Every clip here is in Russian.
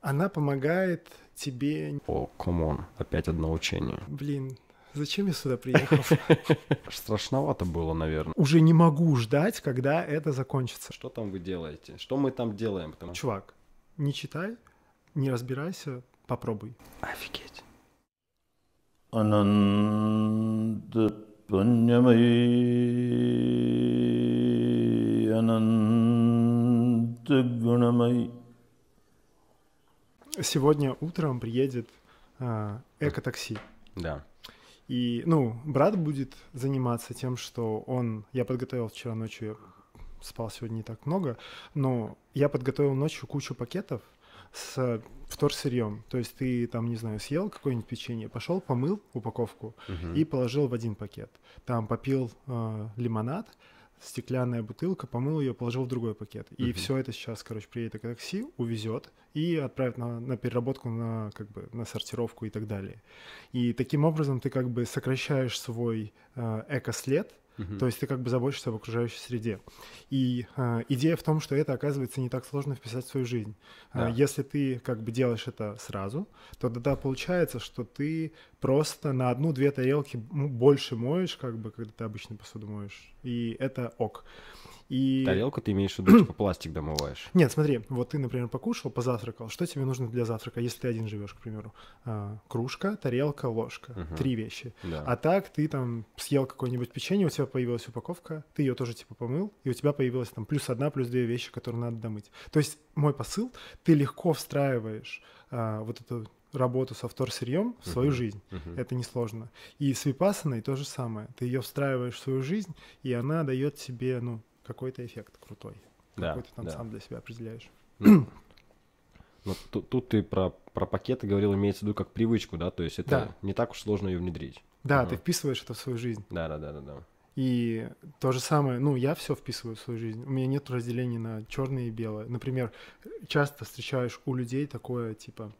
она помогает тебе... О, oh, come on, опять одно учение. Блин, Зачем я сюда приехал? Страшновато было, наверное. Уже не могу ждать, когда это закончится. Что там вы делаете? Что мы там делаем? Потому... Чувак, не читай, не разбирайся, попробуй. Офигеть. Ананда Ананда Сегодня утром приедет а, эко-такси. Да. И, ну, брат будет заниматься тем, что он... Я подготовил вчера ночью, я спал сегодня не так много, но я подготовил ночью кучу пакетов с вторсырьем. То есть ты там, не знаю, съел какое-нибудь печенье, пошел, помыл упаковку Мгм. и положил в один пакет. Там попил э, лимонад, стеклянная бутылка, помыл ее, положил в другой пакет. И Мгм. все это сейчас, короче, приедет такси, увезет и отправит на, на переработку, на как бы на сортировку и так далее. И таким образом ты как бы сокращаешь свой э, эко-след, Мгм. то есть ты как бы заботишься об окружающей среде. И э, идея в том, что это, оказывается, не так сложно вписать в свою жизнь. Да. А, Если ты как бы делаешь это сразу, то тогда получается, что ты просто на одну-две тарелки больше моешь, как бы, когда ты обычно посуду моешь. И это ок. И... Тарелку ты имеешь в виду, типа пластик домываешь? Нет, смотри, вот ты, например, покушал, позавтракал. Что тебе нужно для завтрака, если ты один живешь, к примеру? А, кружка, тарелка, ложка. Мгм. Три вещи. Да. А так ты там съел какое-нибудь печенье, у тебя появилась упаковка, ты ее тоже типа помыл, и у тебя появилась там плюс одна, плюс две вещи, которые надо домыть. То есть мой посыл, ты легко встраиваешь а, вот эту работу со вторсырьем в свою Мгм. жизнь. Мгм. Это несложно. И с випассаной то же самое. Ты ее встраиваешь в свою жизнь, и она дает тебе, ну, какой-то эффект крутой. Да, Какой ты там да. сам для себя определяешь. Ну, ну, тут, тут ты про, про пакеты говорил, имеется в виду как привычку, да? То есть это Да. не так уж сложно ее внедрить. Да, Ага. ты вписываешь это в свою жизнь. Да, да, да, да, да. И то же самое, ну, я все вписываю в свою жизнь. У меня нет разделения на черное и белое. Например, часто встречаешь у людей такое, типа,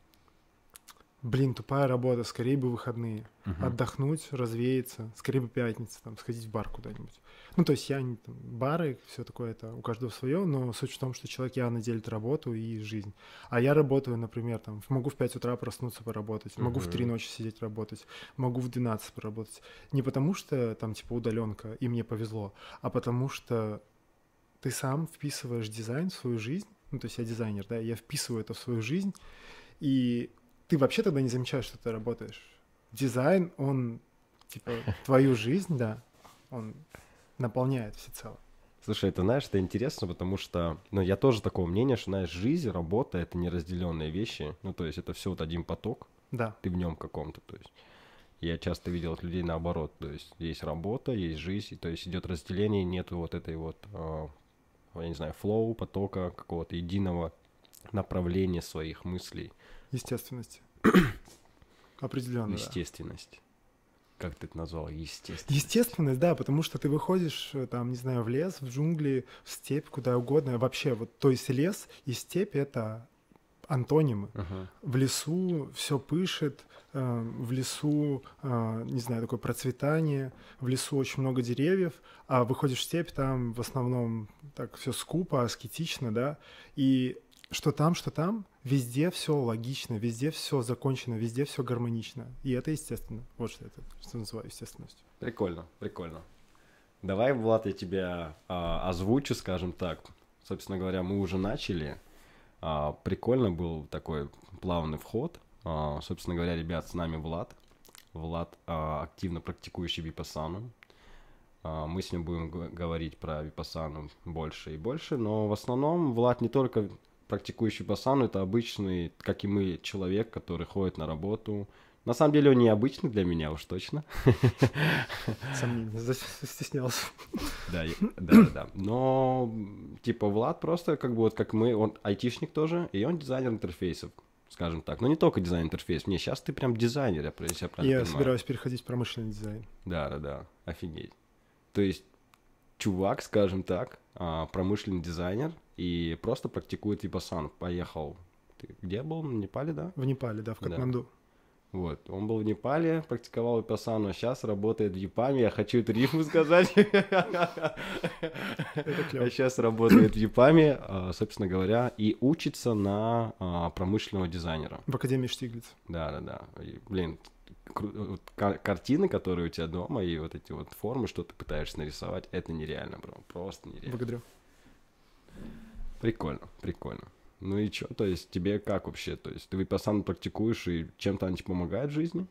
блин, тупая работа, скорее бы выходные. Мгм. Отдохнуть, развеяться, скорее бы пятница, там, сходить в бар куда-нибудь. Ну, то есть я не там, бары, все такое, это у каждого свое, но суть в том, что человек явно делит работу и жизнь. А я работаю, например, там, могу в 5 утра проснуться поработать, могу в 3 Мгм. ночи сидеть работать, могу в 12 поработать. Не потому что там, типа, удаленка, и мне повезло, а потому что ты сам вписываешь дизайн в свою жизнь, ну, то есть я дизайнер, да, я вписываю это в свою жизнь, и ты вообще тогда не замечаешь, что ты работаешь. Дизайн, он, типа, твою жизнь, да, он наполняет всецело. Слушай, это, знаешь, это интересно, потому что, ну, я тоже такого мнения, что, знаешь, жизнь, работа — это неразделенные вещи. Ну, то есть это все вот один поток, Да, ты в нем каком-то, то есть. Я часто видел от людей наоборот, то есть есть работа, есть жизнь, то есть идет разделение, нету вот этой вот, а, я не знаю, флоу, потока, какого-то единого направления своих мыслей, естественность. Определенно. да. естественность. Как ты это назвал? Естественность. Естественность, да, потому что ты выходишь, э, там, не знаю, в лес, в джунгли, в степь, куда угодно. Вообще, вот, то есть лес и степь — это антонимы. Ага. В лесу все пышет, э, в лесу, э, не знаю, такое процветание, в лесу очень много деревьев, а выходишь в степь, там в основном так все скупо, аскетично, да, и что там, что там, везде все логично, везде все закончено, везде все гармонично. И это естественно. Вот что это, что называю естественностью. Прикольно, прикольно. Давай, Влад, я тебя а, озвучу, скажем так. Собственно говоря, мы уже начали. А, прикольно был такой плавный вход. А, собственно говоря, ребят, с нами Влад. Влад а, активно практикующий випассану. А, мы с ним будем говорить про випассану больше и больше, но в основном Влад не только практикующий випассану, это обычный, как и мы, человек, который ходит на работу. На самом деле он необычный для меня уж точно. Сомнения, застеснялся. Да, да, да. Но, типа, Влад просто, как бы, вот как мы, он айтишник тоже, и он дизайнер интерфейсов, скажем так. Но не только дизайн интерфейс. Не, сейчас ты прям дизайнер, я, про- если я правильно Я понимаю. собираюсь переходить в промышленный дизайн. Да, да, да, офигеть. То есть, чувак, скажем так, а, промышленный дизайнер, и просто практикует випассану. Поехал. Ты где был? В Непале, да? В Непале, да, в Да. Катманду. Вот, он был в Непале, практиковал випассану, а сейчас работает в Япаме. Я хочу эту рифму сказать. А сейчас работает в Япаме, а, собственно говоря, и учится на а, промышленного дизайнера. В Академии Штиглиц. Да, да, да. И, блин, кар- картины, которые у тебя дома, и вот эти вот формы, что ты пытаешься нарисовать, это нереально, бро. Просто нереально. Благодарю. Прикольно, прикольно. Ну и чё, то есть тебе как вообще? То есть ты випассану практикуешь, и чем-то она тебе помогает в жизни?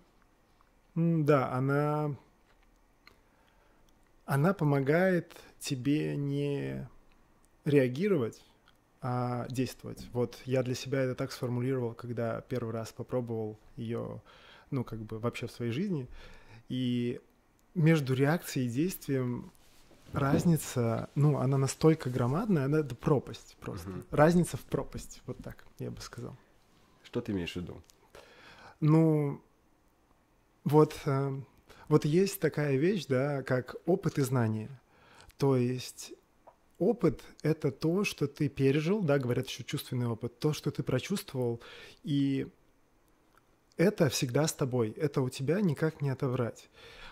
Да, она... Она помогает тебе не реагировать, а действовать. Вот я для себя это так сформулировал, когда первый раз попробовал ее, ну, как бы вообще в своей жизни. И между реакцией и действием разница, ну, она настолько громадная, она это пропасть просто. Мгм. Разница в пропасть, вот так, я бы сказал. Что ты имеешь в виду? Ну, вот, э, вот есть такая вещь, да, как опыт и знание. То есть опыт — это то, что ты пережил, да, говорят еще чувственный опыт, то, что ты прочувствовал, и это всегда с тобой, это у тебя никак не отобрать.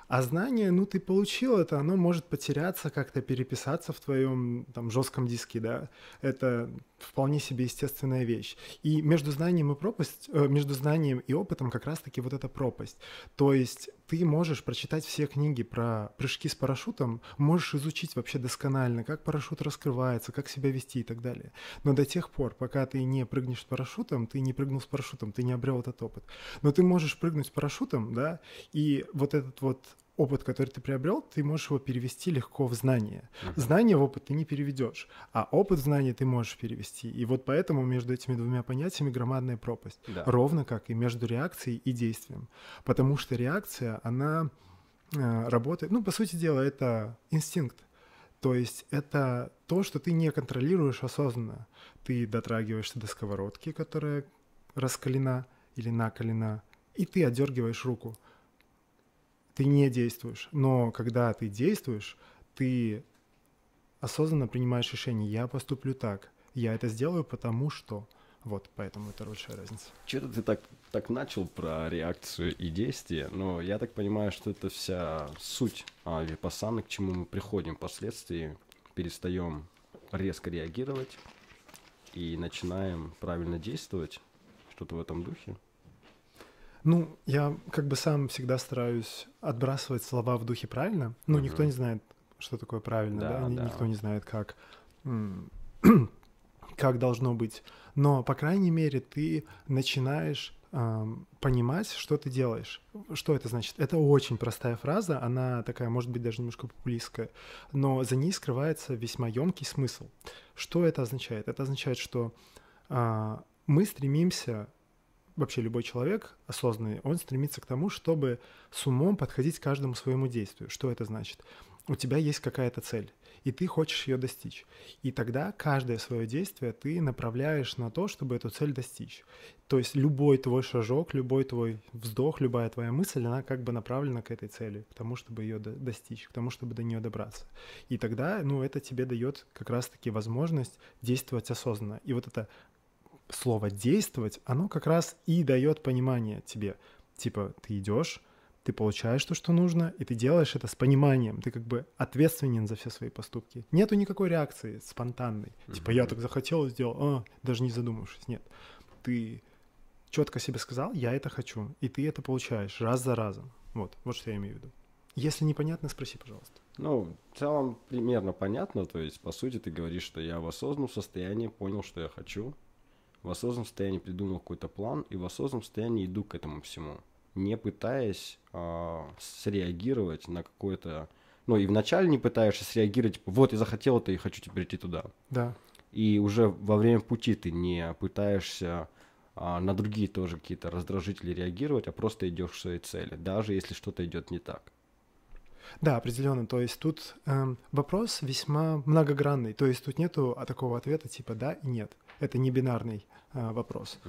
А знание, ну, ты получил это, оно может потеряться, как-то переписаться в твоем там жестком диске, да. Это вполне себе естественная вещь. И между знанием и пропасть, э, между знанием и опытом как раз-таки вот эта пропасть. То есть ты можешь прочитать все книги про прыжки с парашютом, можешь изучить вообще досконально, как парашют раскрывается, как себя вести и так далее. Но до тех пор, пока ты не прыгнешь с парашютом, ты не прыгнул с парашютом, ты не обрел этот опыт. Но ты можешь прыгнуть с парашютом, да, и вот этот вот опыт, который ты приобрел, ты можешь его перевести легко в знание. Знание в опыт ты не переведешь, а опыт в знание ты можешь перевести. И вот поэтому между этими двумя понятиями громадная пропасть. Да. Ровно как и между реакцией и действием. Потому что реакция, она э, работает, ну, по сути дела, это инстинкт. То есть это то, что ты не контролируешь осознанно. Ты дотрагиваешься до сковородки, которая раскалена или накалена, и ты отдергиваешь руку. Ты не действуешь. Но когда ты действуешь, ты осознанно принимаешь решение, я поступлю так, я это сделаю потому что. Вот, поэтому это большая разница. Что-то ты так, так начал про реакцию и действие, но я так понимаю, что это вся суть а, к чему мы приходим впоследствии, перестаем резко реагировать и начинаем правильно действовать, что-то в этом духе. Ну, я как бы сам всегда стараюсь отбрасывать слова в духе правильно. Ну, никто Мгм. не знает, что такое правильно, да, Да, да. никто не знает, как, как должно быть. Но, по крайней мере, ты начинаешь ам, понимать, что ты делаешь. Что это значит? Это очень простая фраза, она такая, может быть, даже немножко популистская, но за ней скрывается весьма емкий смысл. Что это означает? Это означает, что а, мы стремимся вообще любой человек осознанный, он стремится к тому, чтобы с умом подходить к каждому своему действию. Что это значит? У тебя есть какая-то цель, и ты хочешь ее достичь. И тогда каждое свое действие ты направляешь на то, чтобы эту цель достичь. То есть любой твой шажок, любой твой вздох, любая твоя мысль, она как бы направлена к этой цели, к тому, чтобы ее до- достичь, к тому, чтобы до нее добраться. И тогда, ну, это тебе дает как раз-таки возможность действовать осознанно. И вот это слово действовать, оно как раз и дает понимание тебе. Типа, ты идешь, ты получаешь то, что нужно, и ты делаешь это с пониманием. Ты как бы ответственен за все свои поступки. Нету никакой реакции спонтанной. Типа, я так захотел и сделал, а, даже не задумавшись. Нет. Ты четко себе сказал, я это хочу, и ты это получаешь раз за разом. Вот, вот что я имею в виду. Если непонятно, спроси, пожалуйста. Ну, в целом примерно понятно, то есть, по сути, ты говоришь, что я в осознанном состоянии понял, что я хочу, в осознанном состоянии придумал какой-то план, и в осознанном состоянии иду к этому всему, не пытаясь а, среагировать на какое-то... Ну, и вначале не пытаешься среагировать, типа, вот, я захотел это и хочу теперь идти туда. Да. И уже во время пути ты не пытаешься а, на другие тоже какие-то раздражители реагировать, а просто идешь к своей цели, даже если что-то идет не так. Да, определенно. То есть тут эм, вопрос весьма многогранный. То есть тут нету а, такого ответа типа да и нет. Это не бинарный э, вопрос.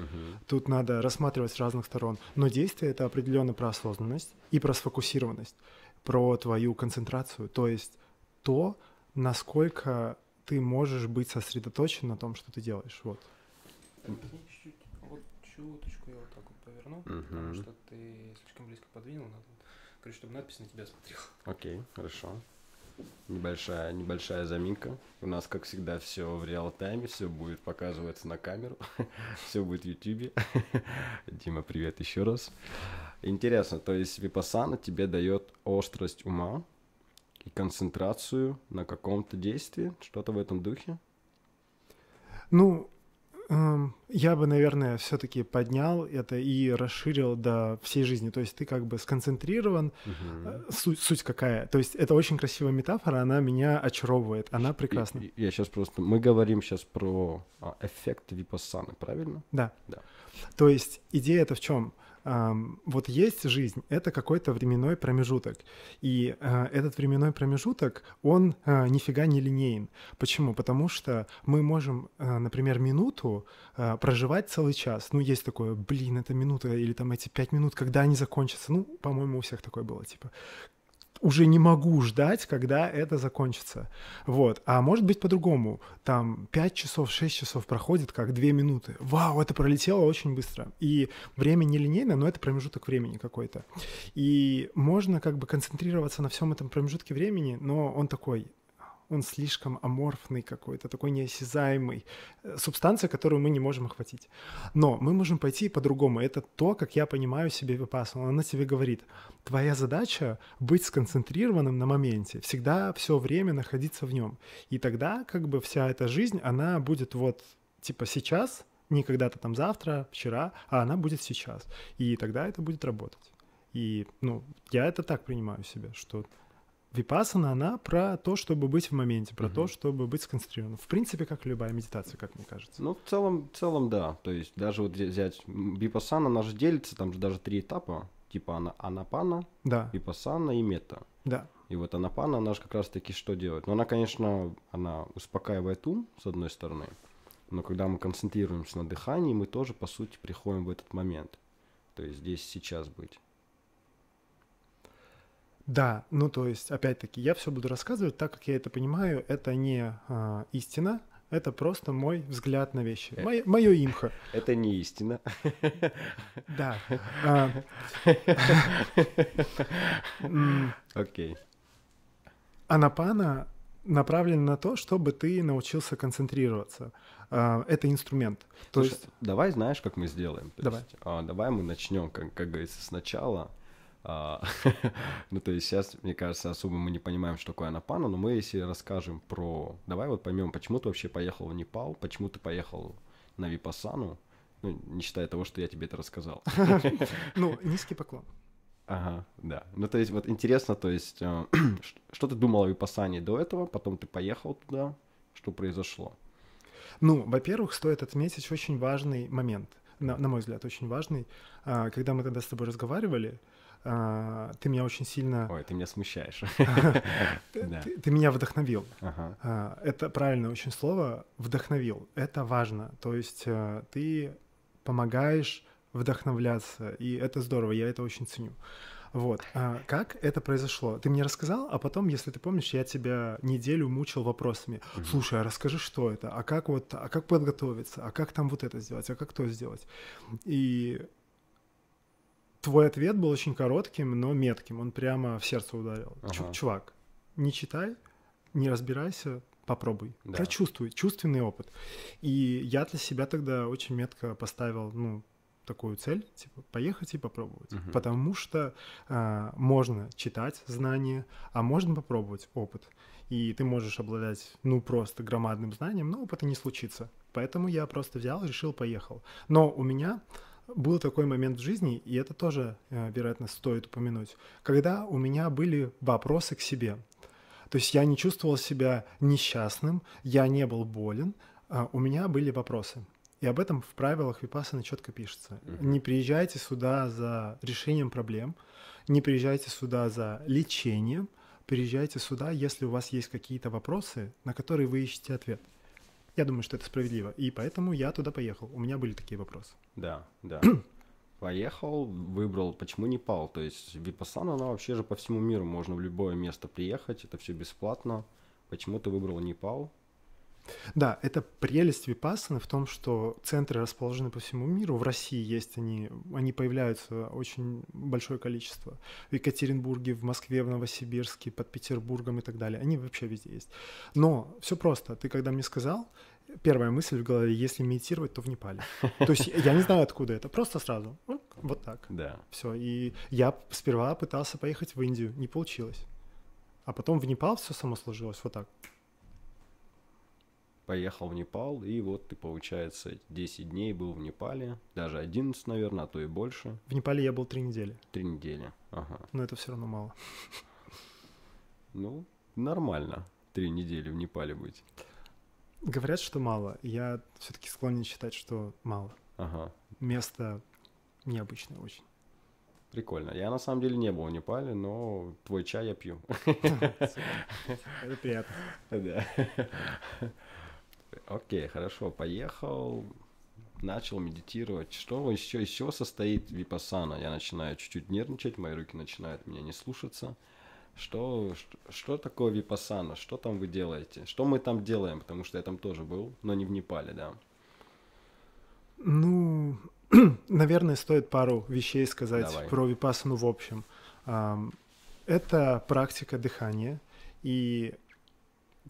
Тут надо рассматривать с разных сторон. Но действие это определенно про осознанность и про сфокусированность, про твою концентрацию. То есть то, насколько ты можешь быть сосредоточен на том, что ты делаешь. Вот. чуточку я вот так вот поверну, потому Мгм. что ты слишком близко подвинул, надо, короче, чтобы надпись на тебя смотрела. Окей, хорошо. Небольшая, небольшая заминка. У нас, как всегда, все в реал-тайме, все будет показываться на камеру, все будет в Ютубе. Дима, привет еще раз. Интересно, то есть Випассана тебе дает острость ума и концентрацию на каком-то действии, что-то в этом духе? Ну, я бы, наверное, все-таки поднял это и расширил до всей жизни. То есть ты как бы сконцентрирован. Э, Суть, суть какая? То есть это очень красивая метафора, она меня очаровывает, она прекрасна. И- Я сейчас просто... Мы говорим сейчас про а, эффект Випассаны, правильно? Да. Да. То есть идея это в чем? Вот есть жизнь, это какой-то временной промежуток. И а, этот временной промежуток, он а, нифига не линейен. Почему? Потому что мы можем, а, например, минуту проживать целый час. Ну, есть такое, блин, это минута, или там эти пять минут, когда они закончатся. Ну, по-моему, у всех такое было, типа, уже не могу ждать, когда это закончится. Вот. А может быть по-другому. Там 5 часов, 6 часов проходит, как 2 минуты. Вау, это пролетело очень быстро. И время не линейно, но это промежуток времени какой-то. И можно как бы концентрироваться на всем этом промежутке времени, но он такой он слишком аморфный какой-то, такой неосязаемый, э, субстанция, которую мы не можем охватить. Но мы можем пойти по-другому. Это то, как я понимаю себе випассану. Она тебе говорит, твоя задача быть сконцентрированным на моменте, всегда все время находиться в нем. И тогда как бы вся эта жизнь, она будет вот типа сейчас, не когда-то там завтра, вчера, а она будет сейчас. И тогда это будет работать. И, ну, я это так принимаю себе, что Випассана, она про то, чтобы быть в моменте, про Мгм. то, чтобы быть сконцентрированным. В принципе, как любая медитация, как мне кажется. Ну, в целом, в целом, да. То есть даже вот взя- взять м, Випассана, она же делится, там же даже три этапа. Типа ана- анапана, Да, Випассана и мета. да. И вот анапана, она же как раз-таки что делает? Ну, она, конечно, она успокаивает ум, с одной стороны. Но когда мы концентрируемся на дыхании, мы тоже, по сути, приходим в этот момент. То есть здесь сейчас быть. Да, ну то есть, опять-таки, я все буду рассказывать так, как я это понимаю. Это не а, истина, это просто мой взгляд на вещи. Э. Мое, мое имхо. Это не истина. Да. А, м, Окей. Анапана направлен на то, чтобы ты научился концентрироваться. А, Это инструмент. То Слушай, есть, давай знаешь, как мы сделаем? То Давай. есть, а, давай мы начнем, как, как говорится, сначала. А, ну, то есть сейчас, мне кажется, особо мы не понимаем, что такое анапана, но мы если расскажем про... Давай вот поймем, почему ты вообще поехал в Непал, почему ты поехал на Випассану, ну, не считая того, что я тебе это рассказал. ну, низкий поклон. Ага, да. Ну, то есть вот интересно, то есть, э, что ты думал о Випассане до этого, потом ты поехал туда, что произошло? Ну, во-первых, стоит отметить очень важный момент, на, на мой взгляд, очень важный. А, Когда мы тогда с тобой разговаривали, а, ты меня очень сильно... Ой, ты меня смущаешь. Ты, меня вдохновил. А, Это правильное очень слово «вдохновил». Это важно. То есть э, ты помогаешь вдохновляться, и это здорово, я это очень ценю. Вот. А как это произошло? Ты мне рассказал, а потом, если ты помнишь, я тебя неделю мучил вопросами. Слушай, а расскажи, что это? А как вот, а как подготовиться? А как там вот это сделать? А как то сделать? И твой ответ был очень коротким, но метким. Он прямо в сердце ударил. Ага. Чувак, не читай, не разбирайся, попробуй. Да. Прочувствуй, чувственный опыт. И я для себя тогда очень метко поставил, ну, такую цель, типа, поехать и попробовать. Мгм. Потому что а, можно читать знания, а можно попробовать опыт. И ты можешь обладать, ну, просто громадным знанием, но опыта не случится. Поэтому я просто взял, решил, поехал. Но у меня был такой момент в жизни, и это тоже, э, вероятно, стоит упомянуть, когда у меня были вопросы к себе. То есть я не чувствовал себя несчастным, я не был болен, а у меня были вопросы. И об этом в правилах Випассаны четко пишется. Не приезжайте сюда за решением проблем, не приезжайте сюда за лечением, приезжайте сюда, если у вас есть какие-то вопросы, на которые вы ищете ответ. Я думаю, что это справедливо. И поэтому я туда поехал. У меня были такие вопросы. Да, да. Поехал, выбрал, почему Непал? То есть Випассана, она вообще же по всему миру, можно в любое место приехать, это все бесплатно. Почему ты выбрал Непал? Да, это прелесть Випассаны в том, что центры расположены по всему миру. В России есть они, они появляются очень большое количество. В Екатеринбурге, в Москве, в Новосибирске, под Петербургом и так далее. Они вообще везде есть. Но все просто. Ты когда мне сказал, первая мысль в голове, если медитировать, то в Непале. То есть я не знаю, откуда это, просто сразу. Вот так. Да. Все. И я сперва пытался поехать в Индию, не получилось. А потом в Непал все само сложилось вот так поехал в Непал, и вот ты, получается, 10 дней был в Непале, даже 11, наверное, а то и больше. В Непале я был три недели. Три недели, ага. Но это все равно мало. Ну, нормально, три недели в Непале быть. Говорят, что мало. Я все-таки склонен считать, что мало. Ага. Место необычное очень. Прикольно. Я на самом деле не был в Непале, но твой чай я пью. Это приятно. Да. Окей, хорошо, поехал, начал медитировать. Что еще, из чего состоит випасана? Я начинаю чуть-чуть нервничать, мои руки начинают меня не слушаться. Что, что, что такое випасана? Что там вы делаете? Что мы там делаем? Потому что я там тоже был, но не в Непале, да. Ну, наверное, стоит пару вещей сказать Давай. про випасану в общем. Это практика дыхания, и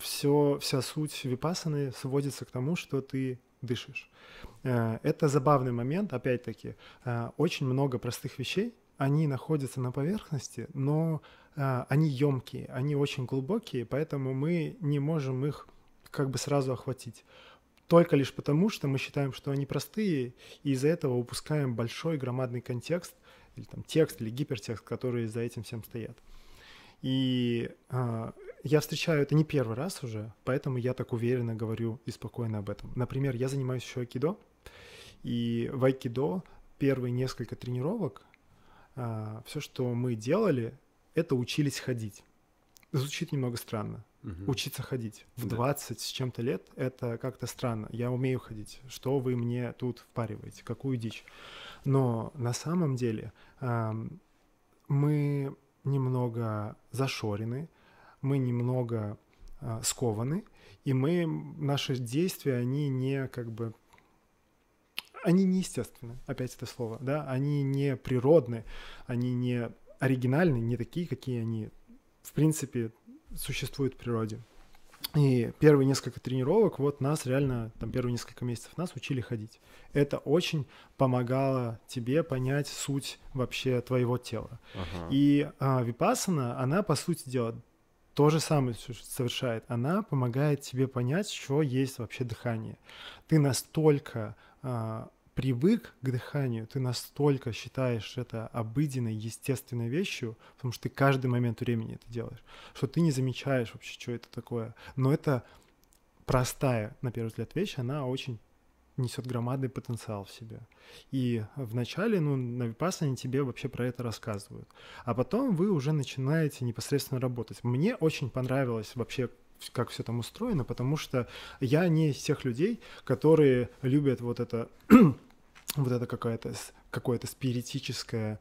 все, вся суть випасаны сводится к тому, что ты дышишь. Э, это забавный момент, опять-таки, э, очень много простых вещей, они находятся на поверхности, но э, они емкие, они очень глубокие, поэтому мы не можем их как бы сразу охватить. Только лишь потому, что мы считаем, что они простые, и из-за этого упускаем большой громадный контекст, или там текст, или гипертекст, которые за этим всем стоят. И я встречаю это не первый раз уже, поэтому я так уверенно говорю и спокойно об этом. Например, я занимаюсь еще айкидо, и в айкидо первые несколько тренировок а, все, что мы делали, это учились ходить. Звучит немного странно. Угу. Учиться ходить. В да. 20 с чем-то лет это как-то странно. Я умею ходить. Что вы мне тут впариваете? Какую дичь? Но на самом деле э, мы немного зашорены, мы немного э, скованы, и мы, наши действия, они не как бы они неестественны, опять это слово, да, они не природны, они не оригинальны, не такие, какие они, в принципе, существуют в природе. И первые несколько тренировок, вот нас реально, там первые несколько месяцев нас учили ходить. Это очень помогало тебе понять суть вообще твоего тела. Ага. И а, випасана, она, по сути дела, то же самое совершает. Она помогает тебе понять, что есть вообще дыхание. Ты настолько а, привык к дыханию, ты настолько считаешь это обыденной, естественной вещью, потому что ты каждый момент времени это делаешь, что ты не замечаешь вообще, что это такое. Но это простая, на первый взгляд, вещь, она очень несет громадный потенциал в себе. И вначале, ну, на Випассане тебе вообще про это рассказывают. А потом вы уже начинаете непосредственно работать. Мне очень понравилось вообще как все там устроено, потому что я не из тех людей, которые любят вот это, вот это какое-то какое-то спиритическое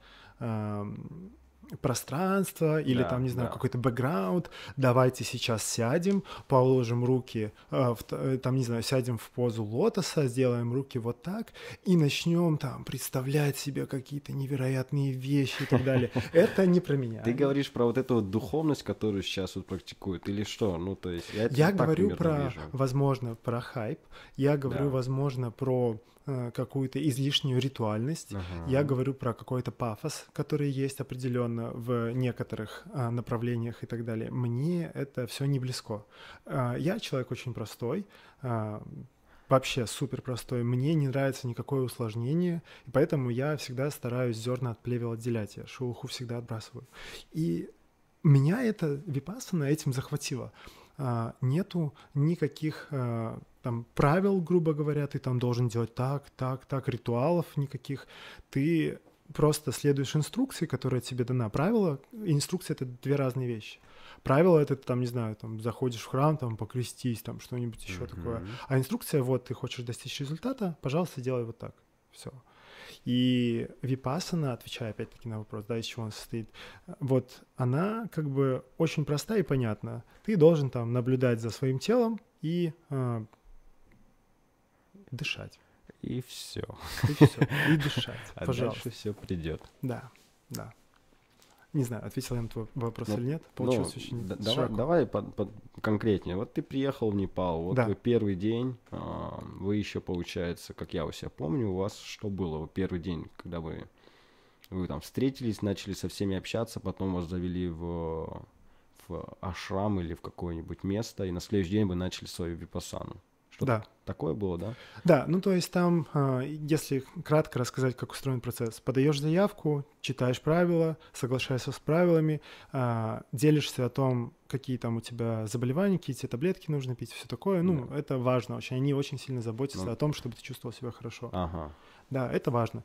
пространство или да, там, не знаю, да. какой-то бэкграунд. Давайте сейчас сядем, положим руки, э, в, э, там, не знаю, сядем в позу лотоса, сделаем руки вот так и начнем там представлять себе какие-то невероятные вещи и так далее. Это не про меня. Ты говоришь про вот эту вот духовность, которую сейчас вот практикуют, или что? Ну, то есть я, я говорю про, возможно, про хайп, я говорю, возможно, про какую-то излишнюю ритуальность. Ага. Я говорю про какой-то пафос, который есть определенно в некоторых а, направлениях и так далее. Мне это все не близко. А, я человек очень простой. А, вообще супер простой. Мне не нравится никакое усложнение, и поэтому я всегда стараюсь зерна от плевел отделять. Я шелуху всегда отбрасываю. И меня это випассана этим захватило. Нету никаких там правил, грубо говоря, ты там должен делать так, так, так, ритуалов никаких. Ты просто следуешь инструкции, которая тебе дана. Правила инструкция — это две разные вещи. Правило — это, там, не знаю, там, заходишь в храм, там, покрестись, там, что-нибудь еще mm-hmm. такое. А инструкция — вот, ты хочешь достичь результата, пожалуйста, делай вот так. Все. И випасана, отвечая опять-таки на вопрос, да, из чего он состоит, вот она как бы очень проста и понятна. Ты должен там наблюдать за своим телом и э, дышать. И все. И всё. И дышать, А пожалуйста. дальше все придет. Да, да. Не знаю, ответил я на твой вопрос Ну, или нет. Ну, Получилось очень да- давай, давай под- под- конкретнее. Вот ты приехал в Непал, вот Да. вы первый день, а, вы еще, получается, как я у себя помню, у вас что было? Вы Первый день, когда вы, вы там встретились, начали со всеми общаться, потом вас завели в, в ашрам или в какое-нибудь место, и на следующий день вы начали свою випасану. Что Да. такое было, да? Да, ну то есть там, а, если кратко рассказать, как устроен процесс, подаешь заявку, читаешь правила, соглашаешься с правилами, а, делишься о том, какие там у тебя заболевания, какие тебе таблетки нужно пить, все такое. Ну, это важно очень. Они очень сильно заботятся Ну. о том, чтобы ты чувствовал себя хорошо. Ага. Да, это важно.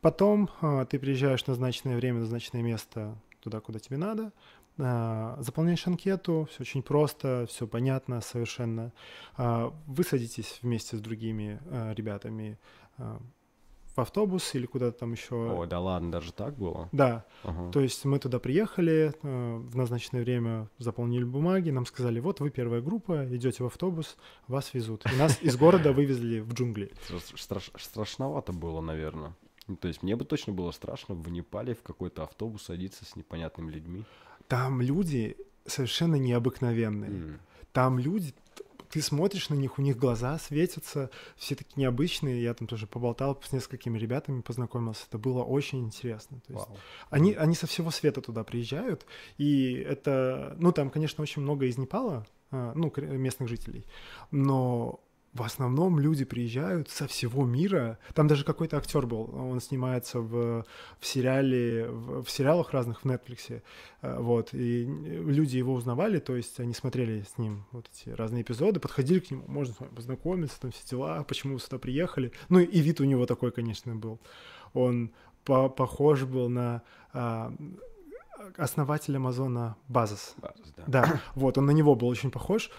Потом а, ты приезжаешь в назначенное время, назначенное место туда, куда тебе надо, заполняешь анкету, все очень просто, все понятно совершенно. А, Вы садитесь вместе с другими а, ребятами а, в автобус или куда-то там еще. О, да ладно, даже так было? Да, Ага. то есть мы туда приехали, в назначенное время заполнили бумаги, нам сказали, вот вы первая группа, идете в автобус, вас везут. И нас из города вывезли в джунгли. Страш- страш- страшновато было, наверное. То есть мне бы точно было страшно в Непале в какой-то автобус садиться с непонятными людьми. Там люди совершенно необыкновенные. М. Там люди, ты смотришь на них, у них глаза светятся, все такие необычные. Я там тоже поболтал с несколькими ребятами, познакомился. Это было очень интересно. То есть Вау. они, они со всего света туда приезжают, и это, ну, там, конечно, очень много из Непала, а, ну, местных жителей, но в основном люди приезжают со всего мира. Там даже какой-то актер был, он снимается в, в сериале, в, в сериалах разных в Netflix, а, вот, и люди его узнавали, то есть они смотрели с ним вот эти разные эпизоды, подходили к нему, можно с вами познакомиться, там все дела, почему вы сюда приехали. Ну, и вид у него такой, конечно, был. Он по- похож был на а, основателя Амазона Базос. Базис, да. Да, вот, он на него был очень похож.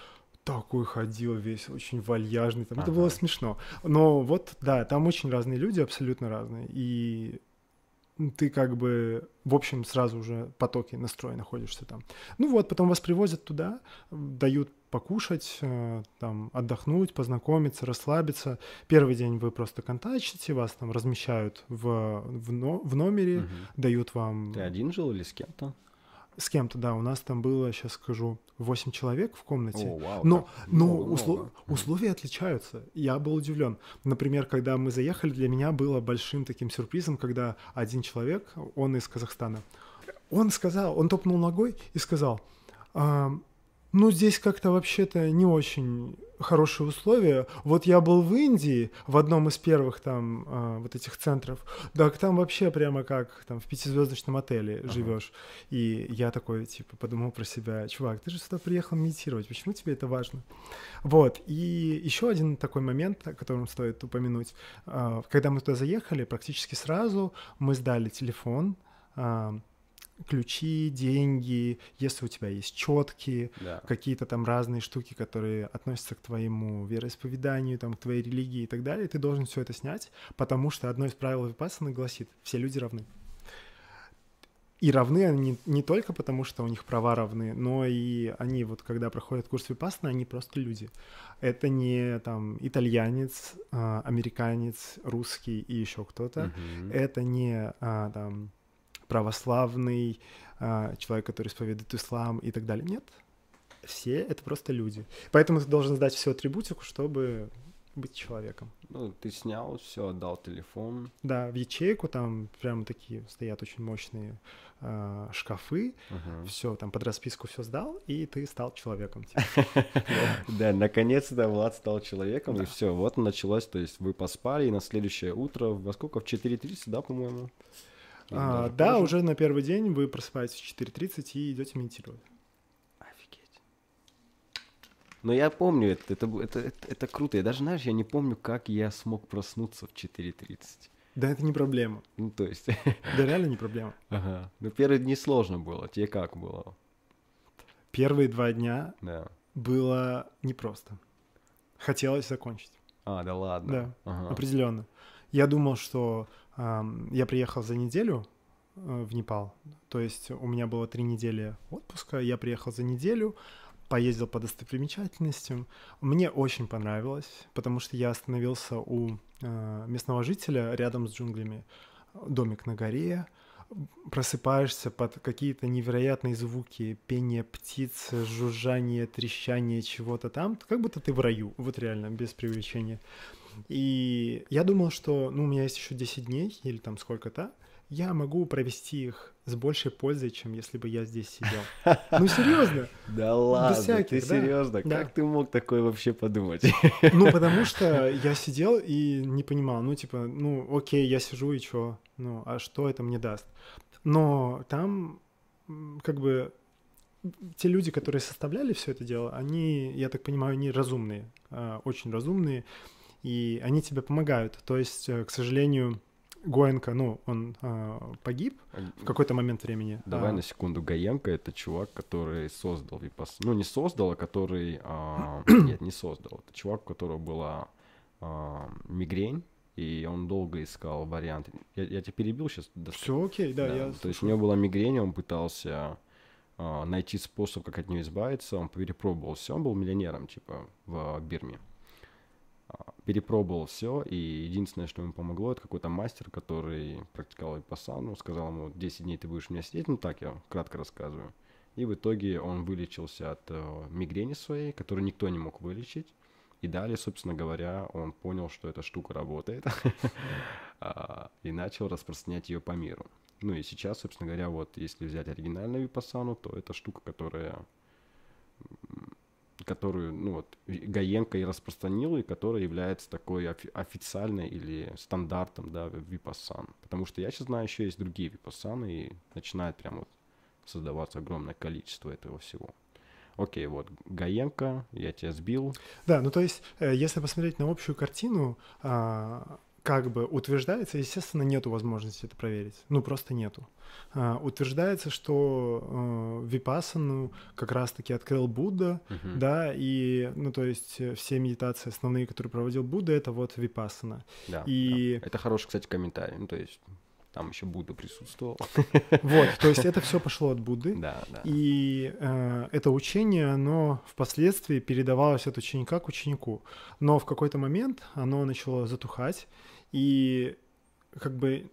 Такой ходил весь, очень вальяжный. Там. Это было Ага. смешно. Но вот, да, там очень разные люди, абсолютно разные. И ты как бы, в общем, сразу уже в потоке настроя находишься там. Ну вот, потом вас привозят туда, дают покушать, э, там, отдохнуть, познакомиться, расслабиться. Первый день вы просто контачите, вас там размещают в, в, но- в номере, Мгм. дают вам... Ты один жил или с кем-то? С кем-то, да, у нас там было, сейчас скажу, 8 человек в комнате. О, вау, Но, как но много, услов- много. Условия отличаются. Я был удивлен. Например, когда мы заехали, для меня было большим таким сюрпризом, когда один человек, он из Казахстана, он сказал, он топнул ногой и сказал, «А, ну здесь как-то вообще-то не очень хорошие условия. Вот я был в Индии, в одном из первых там а, вот этих центров, так там вообще прямо как там в пятизвездочном отеле Ага. живешь. И я такой, типа, подумал про себя, чувак, ты же сюда приехал медитировать, почему тебе это важно? Вот, и еще один такой момент, о котором стоит упомянуть. А, Когда мы туда заехали, практически сразу мы сдали телефон, а, ключи, деньги, если у тебя есть четки, Да. какие-то там разные штуки, которые относятся к твоему вероисповеданию, там, к твоей религии и так далее, ты должен все это снять, потому что одно из правил Випассаны гласит, все люди равны. И равны они не только потому, что у них права равны, но и они вот, когда проходят курс Випассаны, они просто люди. Это не там итальянец, а, американец, русский и еще кто-то. Мгм. Это не а, там православный а, человек, который исповедует ислам и так далее. Нет, все это просто люди. Поэтому ты должен сдать всю атрибутику, чтобы быть человеком. Ну, ты снял, все, отдал телефон. Да, в ячейку там прям такие стоят очень мощные а, шкафы, Ага. все там под расписку все сдал, и ты стал человеком. Да, наконец-то Влад стал человеком, и все, вот началось, то есть вы поспали, и на следующее утро, во сколько, в 4.30, да, по-моему? А, да, позже? уже на первый день вы просыпаетесь в 4.30 и идете медитировать. Офигеть. Но я помню, это, это, это, это, это круто. Я даже, знаешь, я не помню, как я смог проснуться в 4.30. Да, это не проблема. Ну, то есть, Да, реально не проблема. ага. Ну, первые дни сложно было. Тебе как было? Первые два дня Да. было непросто. Хотелось закончить. А, да ладно. Да, Ага. определенно. Я думал, что я приехал за неделю э, в Непал. То есть у меня было три недели отпуска, я приехал за неделю, поездил по достопримечательностям. Мне очень понравилось, потому что я остановился у э, местного жителя рядом с джунглями. Домик на горе, просыпаешься под какие-то невероятные звуки, пение птиц, жужжание, трещание чего-то там, как будто ты в раю, вот реально, без преувеличения. И я думал, что, ну, у меня есть еще 10 дней или там сколько-то, я могу провести их с большей пользой, чем если бы я здесь сидел. Ну, серьезно. Да ладно, всяких, ты да. серьезно? Да. Как ты мог такое вообще подумать? Ну, потому что я сидел и не понимал, ну, типа, ну, окей, я сижу и чё, ну, а что это мне даст? Но там, как бы, те люди, которые составляли все это дело, они, я так понимаю, они разумные, а, очень разумные, и они тебе помогают. То есть, э, к сожалению, Гоенко, ну, он а, погиб в какой-то момент времени. Давай А, на секунду. Гаенко — это чувак, который создал Випас... Ну, не создал, а который... а, Нет, не создал. Это чувак, у которого была а, мигрень, и он долго искал варианты. Я, я тебя перебил сейчас? Все окей, да, я То есть у него была мигрень, он пытался а, найти способ, как от нее избавиться. Он перепробовал все. Он был миллионером, типа, в Бирме. Перепробовал все, и единственное, что ему помогло, это какой-то мастер, который практиковал випассану, сказал ему, 10 дней ты будешь у меня сидеть, ну так я кратко рассказываю. И в итоге он вылечился от э, мигрени своей, которую никто не мог вылечить. И далее, собственно говоря, он понял, что эта штука работает, а, и начал распространять ее по миру. Ну и сейчас, собственно говоря, вот если взять оригинальную випассану, то это штука, которая которую, ну вот, Гаенко и распространил, и которая является такой офи- официальной или стандартом, да, випассан. Потому что я сейчас знаю, еще есть другие випассаны, и начинает прям вот создаваться огромное количество этого всего. Окей, вот, Гаенко, я тебя сбил. Да, ну то есть, э, если посмотреть на общую картину, а, как бы утверждается, естественно, нету возможности это проверить. Ну, просто нету. А, Утверждается, что э, випассану как раз-таки открыл Будда, Мгм. да, и, ну, то есть, э, все медитации основные, которые проводил Будда, это вот випассана. Да, И- да. Это хороший, кстати, комментарий. Ну, то есть, там еще Будда присутствовал. Вот, то есть, это все пошло от Будды. Да, да. И э, это учение, оно впоследствии передавалось от ученика к ученику. Но в какой-то момент оно начало затухать, и как бы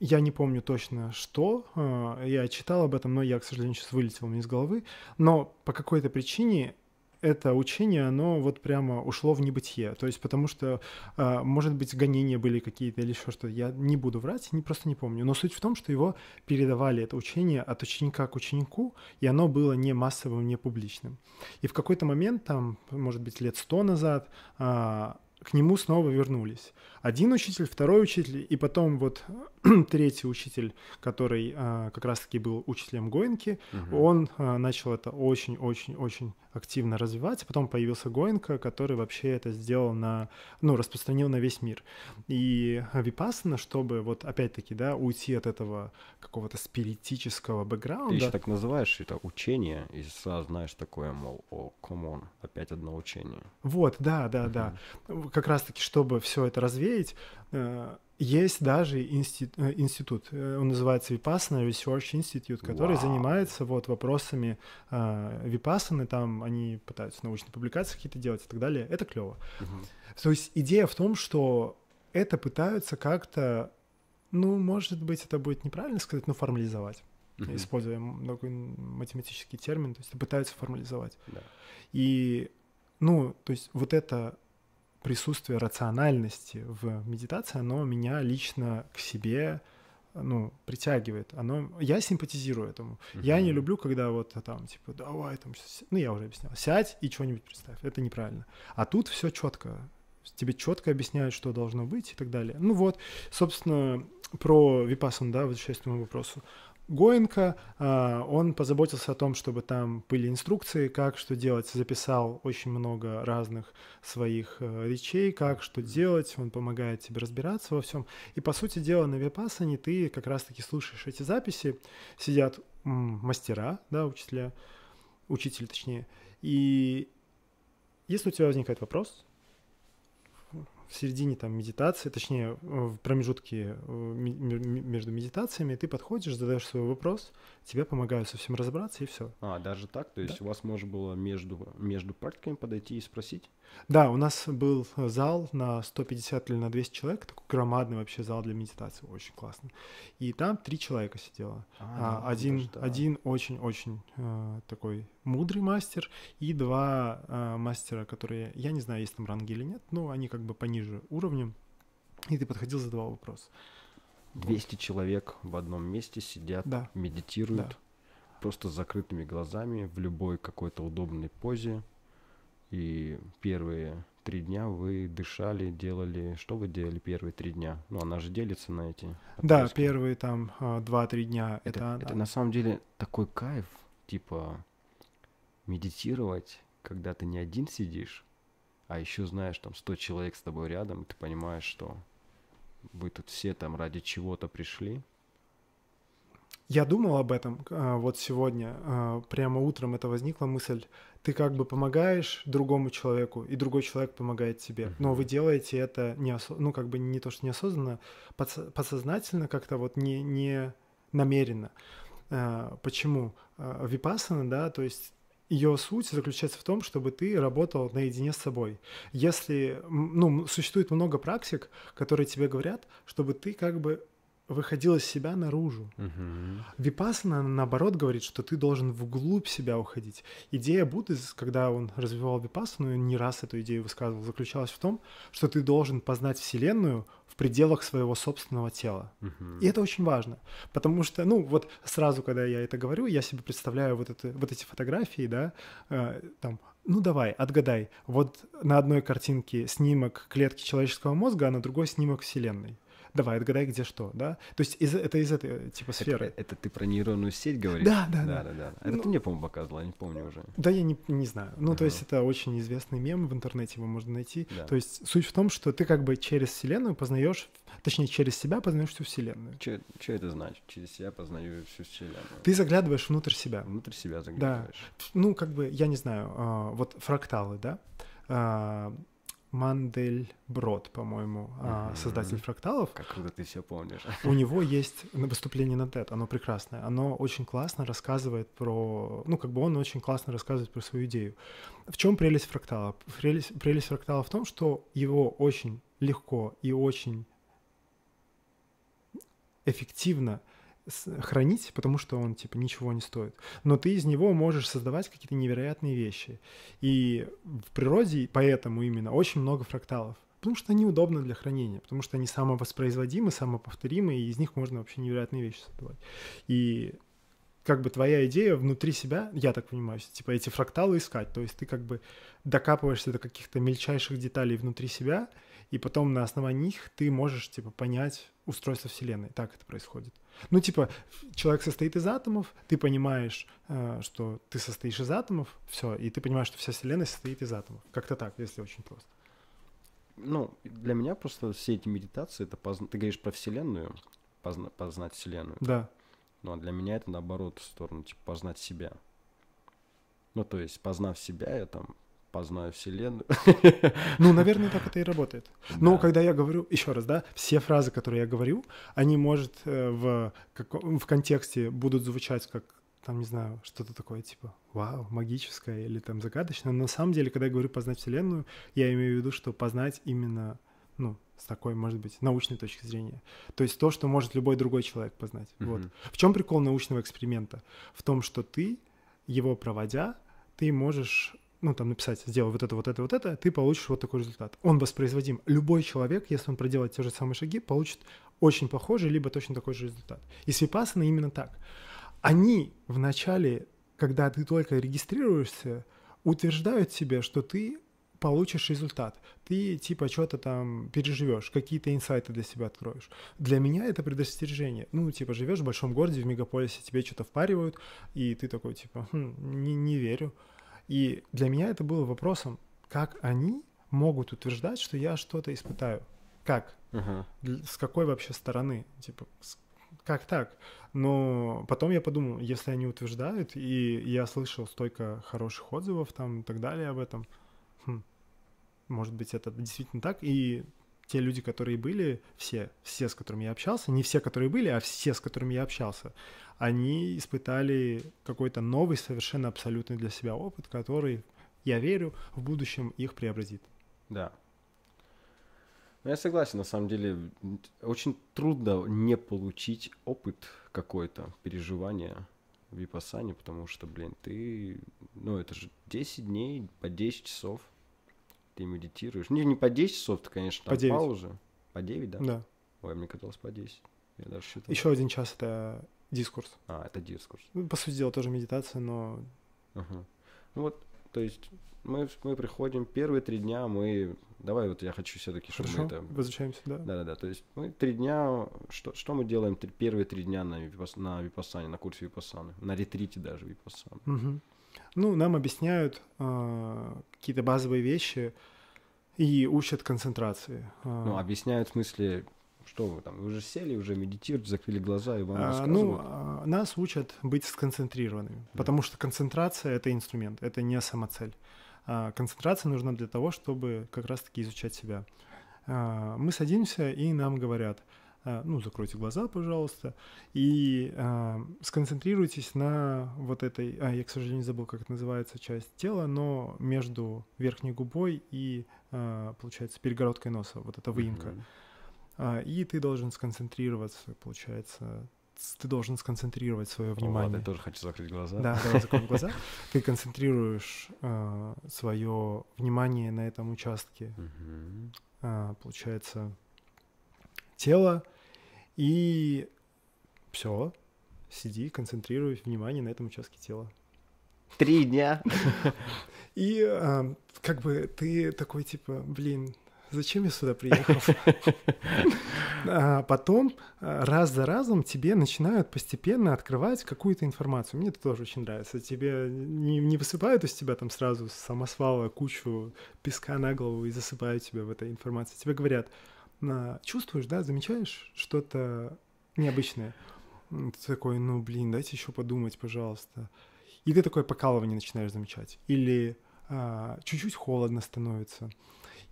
я не помню точно, что. э, я читал об этом, но я, к сожалению, сейчас вылетел мне из головы. Но по какой-то причине это учение, оно вот прямо ушло в небытие. То есть потому что, э, может быть, гонения были какие-то или еще что-то. Я не буду врать, не, просто не помню. Но суть в том, что его передавали, это учение, от ученика к ученику, и оно было не массовым, не публичным. И в какой-то момент, там, может быть, лет сто назад, а, к нему снова вернулись. Один учитель, второй учитель, и потом вот третий учитель, который а, как раз-таки был учителем Гоенки, Мгм. он а, начал это очень-очень-очень активно развивать, а потом появился Гоенко, который вообще это сделал на, ну, распространил на весь мир. И Випассана, чтобы вот опять-таки, да, уйти от этого какого-то спиритического Ты бэкграунда, еще так называешь это учение, и сразу знаешь такое, мол, о, come on, опять одно учение. Вот, да, да, да. Как раз-таки, чтобы все это развеять, э, есть даже э, институт, э, он называется Vipassana Research Institute, который Вау. занимается вот вопросами э, випассаны, там они пытаются научные публикации какие-то делать и так далее. Это клево. То есть идея в том, что это пытаются как-то, ну, может быть, это будет неправильно сказать, но формализовать, Мгм. используя такой математический термин, то есть пытаются формализовать. Да. И, ну, то есть вот это присутствие рациональности в медитации, оно меня лично к себе, ну, притягивает. Оно, я симпатизирую этому. Я не люблю, когда вот там, типа, давай там, ну, я уже объяснял, сядь и что-нибудь представь. Это неправильно. А тут все четко. Тебе четко объясняют, что должно быть и так далее. Ну вот, собственно, про Випассан, да, возвращаясь к моему вопросу. Гоенко, а, он позаботился о том, чтобы там были инструкции, как что делать, записал очень много разных своих э, речей, как что делать, он помогает тебе разбираться во всем. И, по сути дела, на Випассане ты как раз-таки слушаешь эти записи, сидят мастера, да, учителя, учитель точнее, и если у тебя возникает вопрос, в середине там медитации, точнее, в промежутке э, между медитациями ты подходишь, задаешь свой вопрос, тебе помогают со всем разобраться, и все. А, даже так? То есть у вас можно было между, между практиками подойти и спросить? Да, у нас был зал на 150 или на 200 человек, такой громадный вообще зал для медитации, очень классно. И там три человека сидело. А, ну, один, один очень-очень э, такой мудрый мастер и два э, мастера, которые, я не знаю, есть там ранги или нет, но они как бы пониже уровнем. И ты подходил, задавал вопрос. 200 человек в одном месте сидят, Да. медитируют, Да. просто с закрытыми глазами, в любой какой-то удобной позе. И первые три дня вы дышали, делали... Что вы делали первые три дня? Ну, она же делится на эти... Да, отрезки. первые там э, два-три дня Это, это, это она. на самом деле такой кайф, типа медитировать, когда ты не один сидишь, а еще знаешь, там 100 человек с тобой рядом, и ты понимаешь, что вы тут все там ради чего-то пришли. Я думал об этом а, вот сегодня, а, прямо утром это возникла мысль. Ты как бы помогаешь другому человеку, и другой человек помогает тебе. Но вы делаете это не ну как бы не то, что неосознанно, подс- подсознательно как-то вот не, не намеренно. А, Почему? А, Випассана, да, то есть ее суть заключается в том, чтобы ты работал наедине с собой. Если, ну, существует много практик, которые тебе говорят, чтобы ты как бы выходил из себя наружу. Випассана, наоборот, говорит, что ты должен вглубь себя уходить. Идея Будды, когда он развивал Випассану, и не раз эту идею высказывал, заключалась в том, что ты должен познать Вселенную в пределах своего собственного тела. И это очень важно, потому что, ну, вот сразу, когда я это говорю, я себе представляю вот, это, вот эти фотографии, да, э, там, ну давай, отгадай, вот на одной картинке снимок клетки человеческого мозга, а на другой снимок Вселенной. Давай, отгадай, где что, да? То есть из, это из этой типа Это, сферы. это ты про нейронную сеть говоришь? Да, да, да. да. да, Это Ну- ты мне, по-моему, показывала, я не помню уже. Да, я не, не знаю. Ну, то Ага. есть это очень известный мем в интернете, его можно найти. Да. То есть суть в том, что ты как бы через Вселенную познаешь, точнее, через себя познаешь всю Вселенную. Что это значит? Через себя познаю всю вселенную. Ты заглядываешь внутрь себя. Внутрь себя заглядываешь. Ну, как бы, я не знаю, а, вот фракталы, да? Мандельброд, по-моему, Мгм. создатель фракталов. Как круто ты все помнишь. У него есть выступление на TED, оно прекрасное. Оно очень классно рассказывает про... Ну, как бы он очень классно рассказывает про свою идею. В чем прелесть фрактала? Прелесть, прелесть фрактала в том, что его очень легко и очень эффективно хранить, потому что он, типа, ничего не стоит. Но ты из него можешь создавать какие-то невероятные вещи. И в природе поэтому именно очень много фракталов. Потому что они удобны для хранения, потому что они самовоспроизводимы, самоповторимы, и из них можно вообще невероятные вещи создавать. И как бы твоя идея внутри себя, я так понимаю, типа эти фракталы искать, то есть ты как бы докапываешься до каких-то мельчайших деталей внутри себя, и потом на основании них ты можешь, типа, понять устройство Вселенной. Так это происходит. Ну, типа, человек состоит из атомов, ты понимаешь, э, что ты состоишь из атомов, все, и ты понимаешь, что вся Вселенная состоит из атомов. Как-то так, если очень просто. Ну, для меня просто все эти медитации, это позна- ты говоришь про Вселенную, позна- познать Вселенную. Да. Ну, а для меня это наоборот в сторону, типа, познать себя. Ну, то есть, познав себя, я там познаю Вселенную. Ну, наверное, так это и работает. Но Да. когда я говорю, еще раз, да, все фразы, которые я говорю, они, может, э, в, како- в контексте будут звучать как, там, не знаю, что-то такое, типа, вау, магическое или там загадочное. Но на самом деле, когда я говорю познать Вселенную, я имею в виду, что познать именно, ну, с такой, может быть, научной точки зрения. То есть то, что может любой другой человек познать. Вот. Мгм. В чем прикол научного эксперимента? В том, что ты, его проводя, ты можешь ну, там написать, сделай вот это, вот это, вот это, ты получишь вот такой результат. Он воспроизводим. Любой человек, если он проделает те же самые шаги, получит очень похожий, либо точно такой же результат. И с Випассаной именно так. Они в начале, когда ты только регистрируешься, утверждают тебе, что ты получишь результат. Ты типа что-то там переживешь, какие-то инсайты для себя откроешь. Для меня это предостережение. Ну, типа, живешь в большом городе, в мегаполисе, тебе что-то впаривают, и ты такой, типа, «Хм, не, не верю. И для меня это было вопросом, как они могут утверждать, что я что-то испытаю? Как? Дл- С какой вообще стороны? Типа, как так? Но потом я подумал, если они утверждают, и я слышал столько хороших отзывов там и так далее об этом, хм, может быть, это действительно так, и те люди, которые были, все, все, с которыми я общался, не все, которые были, а все, с которыми я общался, они испытали какой-то новый, совершенно абсолютный для себя опыт, который, я верю, в будущем их преобразит. Да. Ну, я согласен, на самом деле, очень трудно не получить опыт какой-то, переживания в Випассане, потому что, блин, ты, ну, это же 10 дней по 10 часов ты медитируешь. Не, не по 10 часов, ты, конечно, там По 9. паузы. По 9, да? Да. Ой, мне казалось по 10. Я даже считал. Еще один час — это дискурс. А, это дискурс. Ну, По сути дела, тоже медитация, но Ага. Ну вот, то есть мы, мы приходим, первые три дня мы... Давай вот я хочу все-таки, чтобы хорошо, мы это... возвращаемся, да? Да-да-да, то есть мы три дня... Что, что мы делаем три- первые три дня на, випас, на випассане, на курсе випассаны? На ретрите даже випассаны. Мгм. Ну, нам объясняют а, какие-то базовые вещи и учат концентрации. А, Ну, объясняют в смысле, что вы там, вы уже сели, уже медитируете, закрыли глаза и вам а, рассказывают? ну, а, нас учат быть сконцентрированными, потому что концентрация — это инструмент, это не самоцель. А, концентрация нужна для того, чтобы как раз-таки изучать себя. А, мы садимся, и нам говорят, ну, закройте глаза, пожалуйста, и а, сконцентрируйтесь на вот этой, а, я, к сожалению, забыл, как это называется, часть тела, но между верхней губой и, а, получается, перегородкой носа, вот эта выемка. А, и ты должен сконцентрироваться, получается, ты должен сконцентрировать свое О, ладно, внимание. я тоже хочу закрыть глаза. Да, давай закроем глаза. Ты концентрируешь свое внимание на этом участке, Мгм. а, получается, тела, и все, сиди, концентрируй внимание на этом участке тела. Три дня? И а, как бы ты такой типа, блин, зачем я сюда приехал? А потом а, раз за разом тебе начинают постепенно открывать какую-то информацию. Мне это тоже очень нравится. Тебе не, не высыпают из тебя там сразу самосвала кучу песка на голову и засыпают тебя в этой информации. Тебе говорят, «На, чувствуешь, да, замечаешь что-то необычное? Ты такой, ну блин, дайте еще подумать, пожалуйста. И ты такое покалывание начинаешь замечать. Или а, чуть-чуть холодно становится.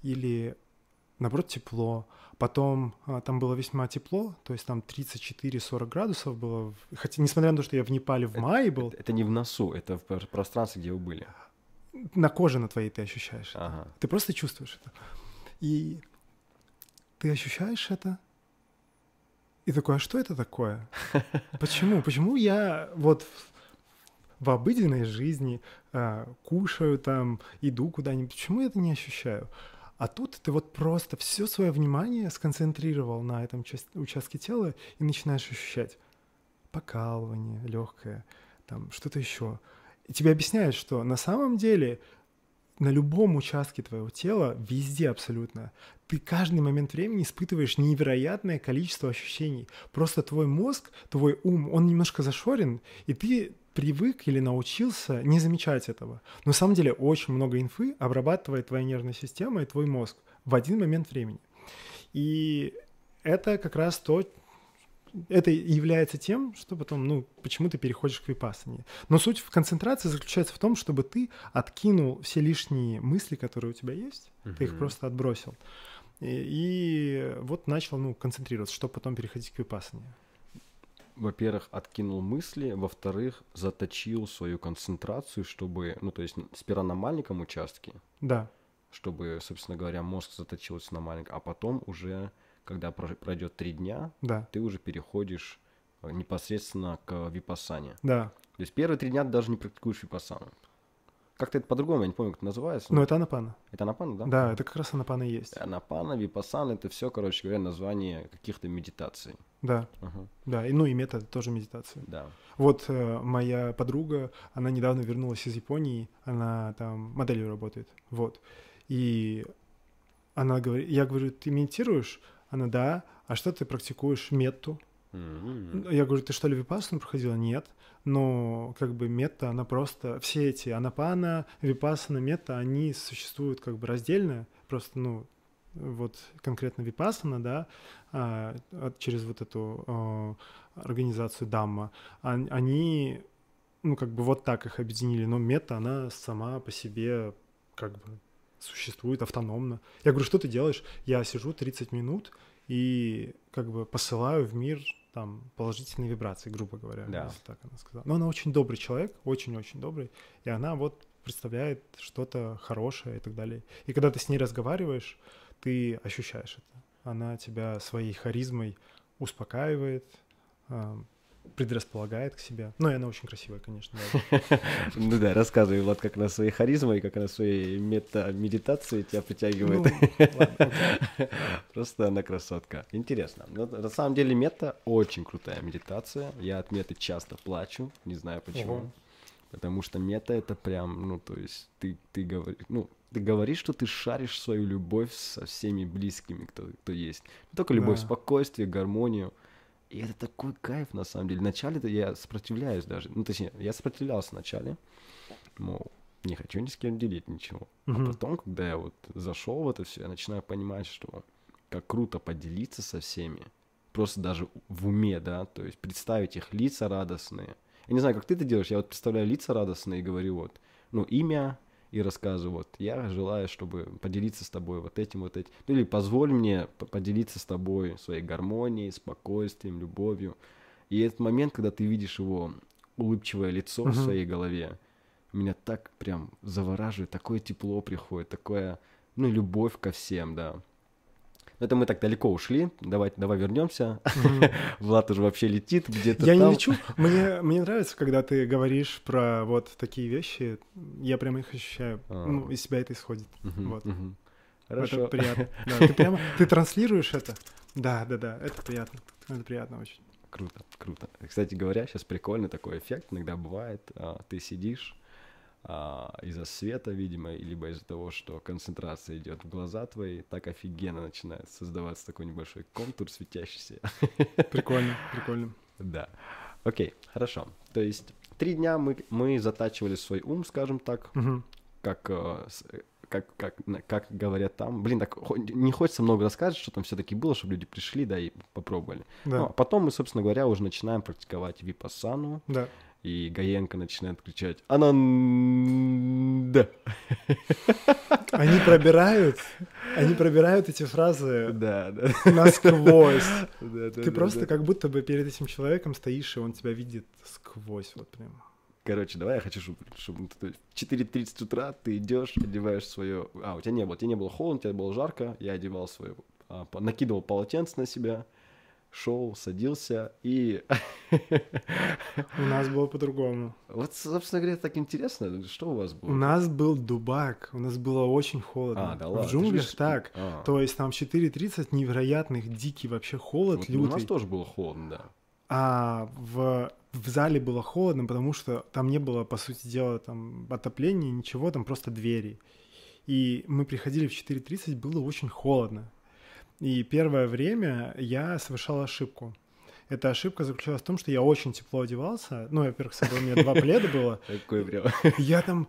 Или наоборот тепло. Потом а, там было весьма тепло, то есть там 34-40 градусов было. Хотя, несмотря на то, что я в Непале в мае был, Это, это не в носу, это в пр- пространстве, где вы были. на коже на твоей ты ощущаешь. это. Ага. Ты просто чувствуешь это. И ты ощущаешь это, и такой, а что это такое? Почему? Почему я вот в, обыденной жизни а, кушаю там, иду куда-нибудь, почему я это не ощущаю? А тут ты вот просто все свое внимание сконцентрировал на этом част- участке тела и начинаешь ощущать покалывание легкое, там что-то еще. И тебе объясняют, что на самом деле на любом участке твоего тела, везде абсолютно, ты каждый момент времени испытываешь невероятное количество ощущений. Просто твой мозг, твой ум, он немножко зашорен, и ты привык или научился не замечать этого. Но на самом деле очень много инфы обрабатывает твоя нервная система и твой мозг в один момент времени. И это как раз то, это является тем, что потом, ну, почему ты переходишь к випассане. Но суть в концентрации заключается в том, чтобы ты откинул все лишние мысли, которые у тебя есть, ты их просто отбросил. И, и вот начал, ну, концентрироваться, чтобы потом переходить к випассане. Во-первых, откинул мысли, во-вторых, заточил свою концентрацию, чтобы, ну, то есть сперва на маленьком участке, Да, чтобы, собственно говоря, мозг заточился на маленьком, а потом уже, когда про- пройдет три дня, да, ты уже переходишь э, непосредственно к випассане. да. То есть первые три дня ты даже не практикуешь випассану. Как-то это по-другому, я не помню, как это называется. Но это анапана. Это анапана, да? Да, это как раз анапана и есть. Анапана, випассана, это все, короче говоря, название каких-то медитаций. Да, Ага, да. И, ну и метод тоже медитации. да. Вот э, моя подруга, она недавно вернулась из Японии, она там моделью работает, вот. И она говорит, я говорю, ты медитируешь? Она, да. А что ты практикуешь? Метту. М. Я говорю, ты что ли випассану проходила? Нет. Но как бы метта, она просто... Все эти анапана, випассана, метта, они существуют как бы раздельно. Просто, ну, вот конкретно випассана, да, а, от- через вот эту а, организацию Дамма, они, ну, как бы вот так их объединили. Но метта, она сама по себе как бы существует автономно. Я говорю, что ты делаешь? Я сижу 30 минут и как бы посылаю в мир там положительные вибрации, грубо говоря, Да. если так она сказала. Но она очень добрый человек, очень-очень добрый, и она вот представляет что-то хорошее и так далее. И когда ты с ней разговариваешь, ты ощущаешь это. Она тебя своей харизмой успокаивает, а, предрасполагает к себе. Ну, и она очень красивая, конечно. Ну да, рассказывай, Влад, как она своей харизмой, как она своей мета-медитацией тебя притягивает. Ну. Просто она красотка. Интересно. Ну, на самом деле мета очень крутая медитация. Я от меты часто плачу, не знаю почему. Потому что мета это прям, ну, то есть ты, ты говоришь, ну, ты говоришь, что ты шаришь свою любовь со всеми близкими, кто, кто есть. Не только любовь, Да. спокойствие, гармонию. И это такой кайф, на самом деле. Вначале-то я сопротивляюсь даже. Ну, точнее, я сопротивлялся вначале. Мол, не хочу ни с кем делить ничего. Мгм. А потом, когда я вот зашел в это все, я начинаю понимать, что как круто поделиться со всеми. Просто даже в уме, да, то есть представить их лица радостные. Я не знаю, как ты это делаешь, я вот представляю лица радостные и говорю вот, ну, имя и рассказываю, вот, я желаю, чтобы поделиться с тобой вот этим, вот этим. Ну, или позволь мне поделиться с тобой своей гармонией, спокойствием, любовью. И этот момент, когда ты видишь его улыбчивое лицо в Мгм. своей голове, меня так прям завораживает, такое тепло приходит, такое, ну, любовь ко всем, да. Но это мы так далеко ушли. Давай, давай вернемся. Мгм. Влад уже вообще летит где-то Я там. не лечу. Мне, мне нравится, когда ты говоришь про вот такие вещи. Я прямо их ощущаю. А. Ну, из себя это исходит. Мгм, Вот. Это Хорошо. приятно. Да, ты прямо ты транслируешь это. Да, да, да. Это приятно. Это приятно очень. Круто, круто. Кстати говоря, сейчас прикольный такой эффект иногда бывает. а, Ты сидишь а, из-за света, видимо, либо из-за того, что концентрация идет в глаза твои, так офигенно начинает создаваться такой небольшой контур светящийся. Прикольно, прикольно. Да. Окей, хорошо. То есть три дня мы, мы затачивали свой ум, скажем так, Мгм. как, как, как, как говорят там. Блин, так не хочется много рассказывать, что там все-таки было, чтобы люди пришли, да, и попробовали. Да, Ну, а потом мы, собственно говоря, уже начинаем практиковать випассану, да. И Гаенко начинает кричать «Ананда!» Они пробирают, они пробирают эти фразы Да, да. насквозь. Да, да, Ты да, просто да. как будто бы перед этим человеком стоишь, и он тебя видит сквозь, вот прям. Короче, давай я хочу, чтобы, в 4.30 утра ты идешь, одеваешь свое... А, у тебя не было, тебе не было холодно, тебе было жарко, я одевал свое... а, накидывал полотенце на себя, шел, садился и... У нас было по-другому. Вот, собственно говоря, так интересно, что у вас было? У нас был дубак, у нас было очень холодно. А, да ладно. В джунглях же- так. А. То есть там 4.30 невероятных, дикий вообще холод, Вот у нас лютый. тоже было холодно, да. А в, в зале было холодно, потому что там не было, по сути дела, там отопления, ничего, там просто двери. И мы приходили в 4.30, было очень холодно. И первое время я совершал ошибку. Эта ошибка заключалась в том, что я очень тепло одевался. Ну, во-первых, с собой у меня два пледа было. Такой прям... Я там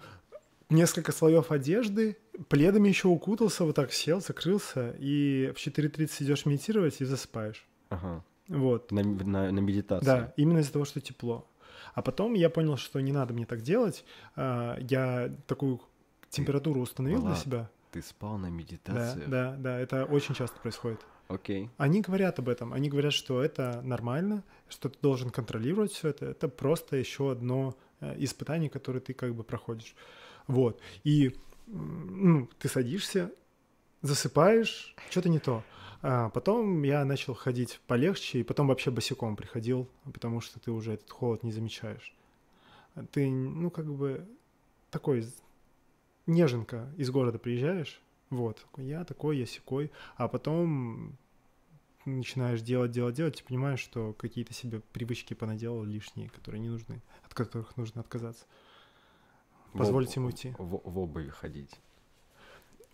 несколько слоев одежды, пледами еще укутался, вот так сел, закрылся, и в 4.30 идешь медитировать и засыпаешь. Ага. Вот. На, на, на медитацию. Да, именно из-за того, что тепло. А потом я понял, что не надо мне так делать. А, Я такую температуру установил для Влад, себя. Ты спал на Да, медитации? да, да, это очень часто происходит. Окей. Они говорят об этом, они говорят, что это нормально, что ты должен контролировать все это. Это просто еще одно э, испытание, которое ты как бы проходишь. Вот. И ну, ты садишься, засыпаешь, что-то не то. А потом я начал ходить полегче, и потом вообще босиком приходил, потому что ты уже этот холод не замечаешь. Ты, ну, как бы такой неженка из города приезжаешь, вот, я такой, я секой, а потом начинаешь делать, делать, делать, и понимаешь, что какие-то себе привычки понаделал лишние, которые не нужны, от которых нужно отказаться. В Позвольте об- им уйти. В, в обуви ходить.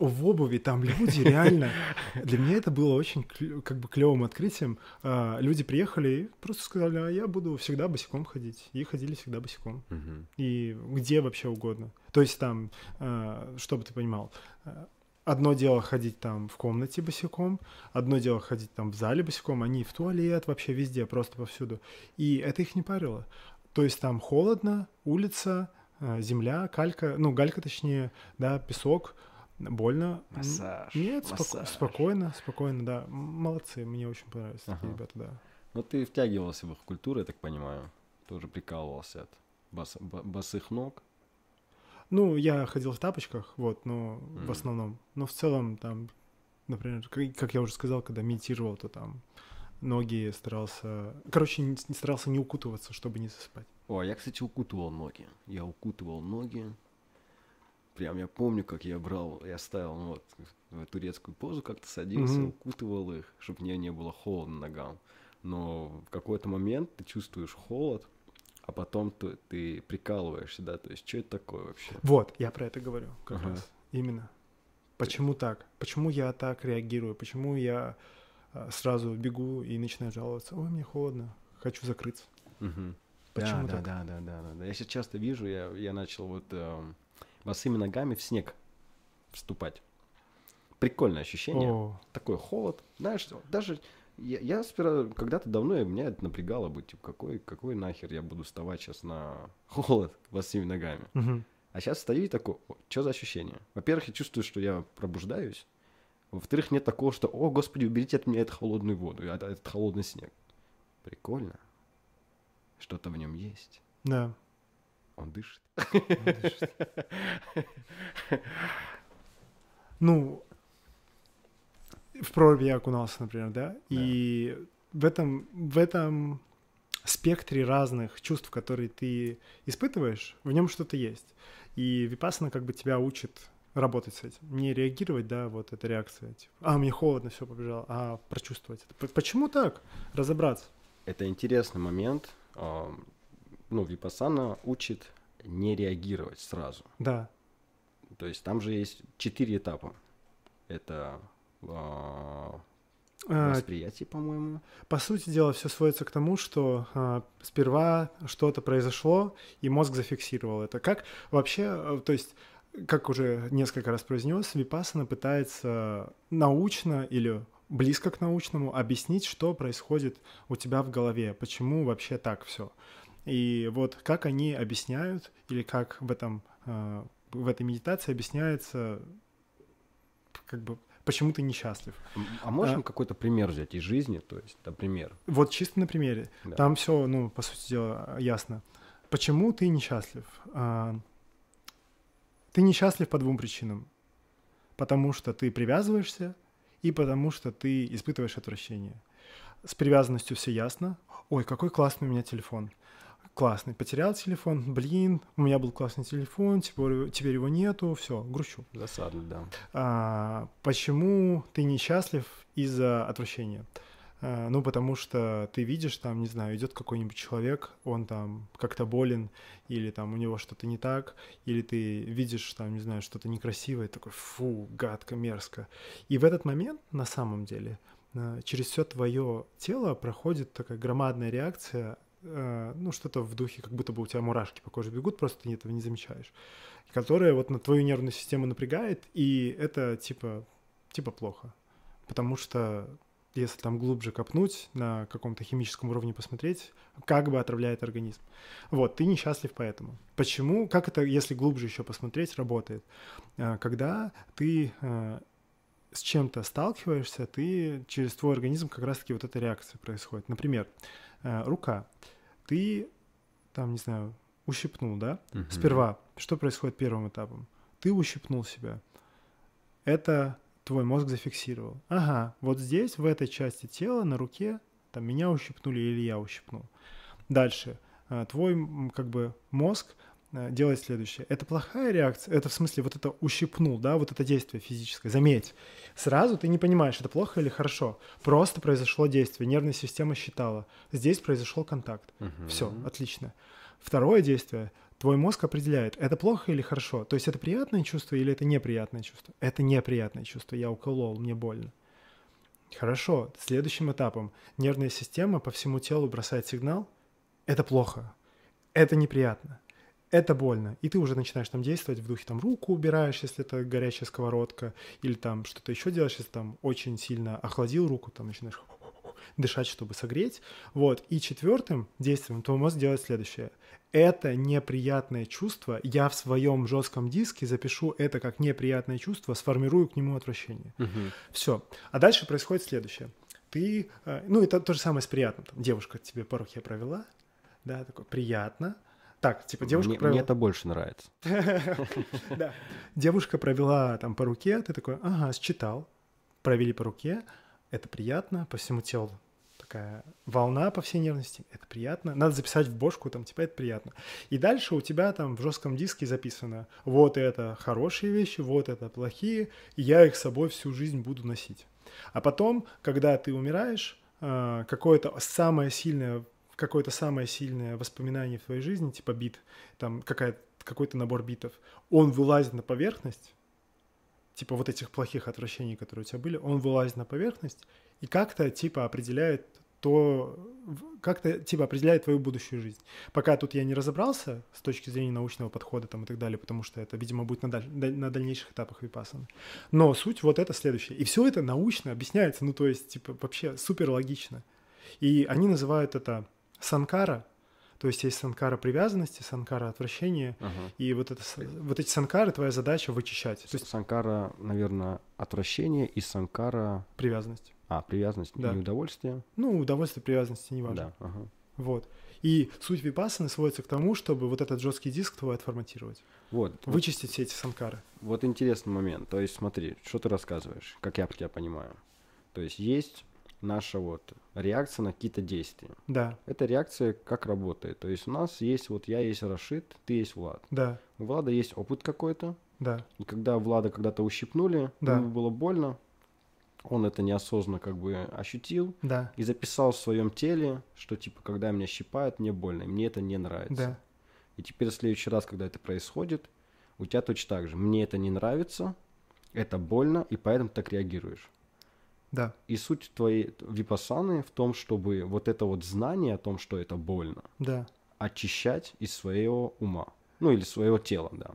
В обуви там люди реально... Для меня это было очень как бы клевым открытием. А, Люди приехали и просто сказали, а я буду всегда босиком ходить. И ходили всегда босиком. И где вообще угодно. То есть там, а, чтобы ты понимал, а, одно дело ходить там в комнате босиком, одно дело ходить там в зале босиком, они в туалет, вообще везде, просто повсюду. И это их не парило. То есть там холодно, улица, земля, калька, ну, галька точнее, да, песок, Больно? Массаж. Нет, споко- массаж. спокойно, спокойно, да. Молодцы, мне очень понравились такие Ага. ребята, да. Ну, ты втягивался в их культуру, я так понимаю. Тоже прикалывался от бо- босых ног. Ну, я ходил в тапочках, вот, но в Мгм. основном. Но в целом там, например, как я уже сказал, когда медитировал, то там ноги старался... Короче, не, не старался не укутываться, чтобы не засыпать. О, я, кстати, укутывал ноги. Я укутывал ноги. Прям я помню, как я брал, я ставил ну, вот в турецкую позу, как-то садился, Мгм. укутывал их, чтобы мне не было холодно ногам. Но в какой-то момент ты чувствуешь холод, а потом ты, ты прикалываешься, да, то есть что это такое вообще? Вот, я про это говорю как Ага. раз. Именно. Почему так? Почему я так реагирую? Почему я а, сразу бегу и начинаю жаловаться? Ой, мне холодно, хочу закрыться. Мгм. Почему да, так? да, да, да, да, да. Я сейчас часто вижу, я, я начал вот эм, босыми ногами в снег вступать. Прикольное ощущение. О, Такой холод. Знаешь, даже я, я сперва, когда-то давно и меня это напрягало бы, типа, какой, какой нахер я буду вставать сейчас на холод босыми ногами. мгм. А сейчас стою и такой, что за ощущение? Во-первых, я чувствую, что я пробуждаюсь. Во-вторых, нет такого, что, о, господи, уберите от меня эту холодную воду, этот холодный снег. Прикольно. Что-то в нем есть. Да. Он дышит. Ну, в проруби я окунался, например, да, и в этом, в этом спектре разных чувств, которые ты испытываешь, в нем что-то есть. И Випассана как бы тебя учит работать с этим, не реагировать, да, вот эта реакция, типа, а, мне холодно, все, побежал, а прочувствовать это. Почему так? Разобраться. Это интересный момент. Ну, Випасана учит не реагировать сразу. Да, То есть там же есть четыре этапа. Это а, А, восприятие, по-моему. По сути дела, все сводится к тому, что а, сперва что-то произошло, и мозг зафиксировал это. Как вообще, э, то есть, как уже несколько раз произнес, Випассана пытается научно или близко к научному объяснить, что происходит у тебя в голове, почему вообще так все. И вот как они объясняют, или как в этом а, в этой медитации объясняется, как бы, почему ты несчастлив. А можем А. какой-то пример взять из жизни? То есть, например. Вот чисто на примере. Да. Там все, ну, по сути дела, ясно. Почему ты несчастлив? А, Ты несчастлив по двум причинам. Потому что ты привязываешься и потому что ты испытываешь отвращение. С привязанностью все ясно. Ой, какой классный у меня телефон. Классный. Потерял телефон. Блин, у меня был классный телефон, теперь, теперь его нету. Все, грущу. Засадно, да. А, почему ты несчастлив из-за отвращения? А, ну, потому что ты видишь, там, не знаю, идет какой-нибудь человек, он там как-то болен, или там у него что-то не так, или ты видишь, там, не знаю, что-то некрасивое, такой, фу, гадко, мерзко. И в этот момент, на самом деле, а, через все твое тело проходит такая громадная реакция, ну, что-то в духе, как будто бы у тебя мурашки по коже бегут, просто ты этого не замечаешь, которая вот на твою нервную систему напрягает, и это типа, типа плохо. Потому что если там глубже копнуть, на каком-то химическом уровне посмотреть, как бы отравляет организм. Вот, ты несчастлив поэтому. Почему? Как это, если глубже еще посмотреть, работает? А, Когда ты а, с чем-то сталкиваешься, ты через твой организм как раз-таки вот эта реакция происходит. Например, рука. Ты, там, не знаю, ущипнул, да? Мгм. Сперва, что происходит первым этапом? Ты ущипнул себя. Это твой мозг зафиксировал. Ага, вот здесь, в этой части тела, на руке, там меня ущипнули или я ущипнул. Дальше. а, Твой как бы мозг а, делает следующее. Это плохая реакция, это в смысле вот это ущипнул, да, вот это действие физическое. Заметь, сразу ты не понимаешь, это плохо или хорошо. Просто произошло действие, нервная система считала. Здесь произошел контакт. Мгм. Все, отлично. Второе действие. Твой мозг определяет, это плохо или хорошо. То есть это приятное чувство или это неприятное чувство. Это неприятное чувство. Я уколол, мне больно. Хорошо. Следующим этапом нервная система по всему телу бросает сигнал. Это плохо. Это неприятно. Это больно. И ты уже начинаешь там действовать в духе, там руку убираешь, если это горячая сковородка, или там что-то еще делаешь, если там очень сильно охладил руку, там начинаешь дышать, чтобы согреть. Вот. И четвертым действием твой мозг делает следующее. Это неприятное чувство, я в своем жестком диске запишу это как неприятное чувство, сформирую к нему отвращение. Мгм. Все. А дальше происходит следующее. Ты, э, ну, это то же самое с приятным. Там, девушка тебе по руке провела, да, такое приятно. Так, типа девушка мне, провела... мне это больше нравится. Да. Девушка провела там по руке, ты такой, ага, считал. Провели по руке, это приятно, по всему телу такая волна по всей нервности, это приятно. Надо записать в бошку, там, типа, это приятно. И дальше у тебя там в жестком диске записано, вот это хорошие вещи, вот это плохие, и я их с собой всю жизнь буду носить. А потом, когда ты умираешь, а, какое-то самое сильное какое-то самое сильное воспоминание в твоей жизни, типа бит, там какая какой-то набор битов, он вылазит на поверхность, типа вот этих плохих отвращений, которые у тебя были, он вылазит на поверхность и как-то типа определяет то, как-то типа определяет твою будущую жизнь. Пока тут я не разобрался с точки зрения научного подхода там и так далее, потому что это, видимо, будет на, даль- на дальнейших этапах випассаны. Но суть вот это следующее. И все это научно объясняется, ну то есть типа вообще супер логично. И они называют это санкара, то есть есть санкара привязанности, санкара отвращения, Ага. и вот, это, вот эти санкары твоя задача вычищать, то есть Санкара, наверное, отвращение и санкара... привязанность. А, привязанность Да. и удовольствие. Ну, удовольствие привязанности не важно. Да, ага. Вот. И суть випассаны сводится к тому, чтобы вот этот жесткий диск твой отформатировать, Вот, вот, вычистить все эти санкары. вот интересный момент. То есть смотри, что ты рассказываешь, как я тебя понимаю. То есть есть наша вот реакция на какие-то действия. Да, Эта реакция как работает? То есть у нас есть, вот я есть Рашид, ты есть Влад. да, У Влада есть опыт какой-то, да, и когда Влада когда-то ущипнули, Да. ему было больно, он это неосознанно как бы ощутил да, и записал в своем теле, что типа, когда меня щипают, мне больно, мне это не нравится. да, И теперь в следующий раз, когда это происходит, у тебя точно так же. Мне это не нравится, это больно, и поэтому ты так реагируешь. Да, И суть твоей випассаны в том, чтобы вот это вот знание о том, что это больно, да. очищать из своего ума. Ну, или своего тела, да.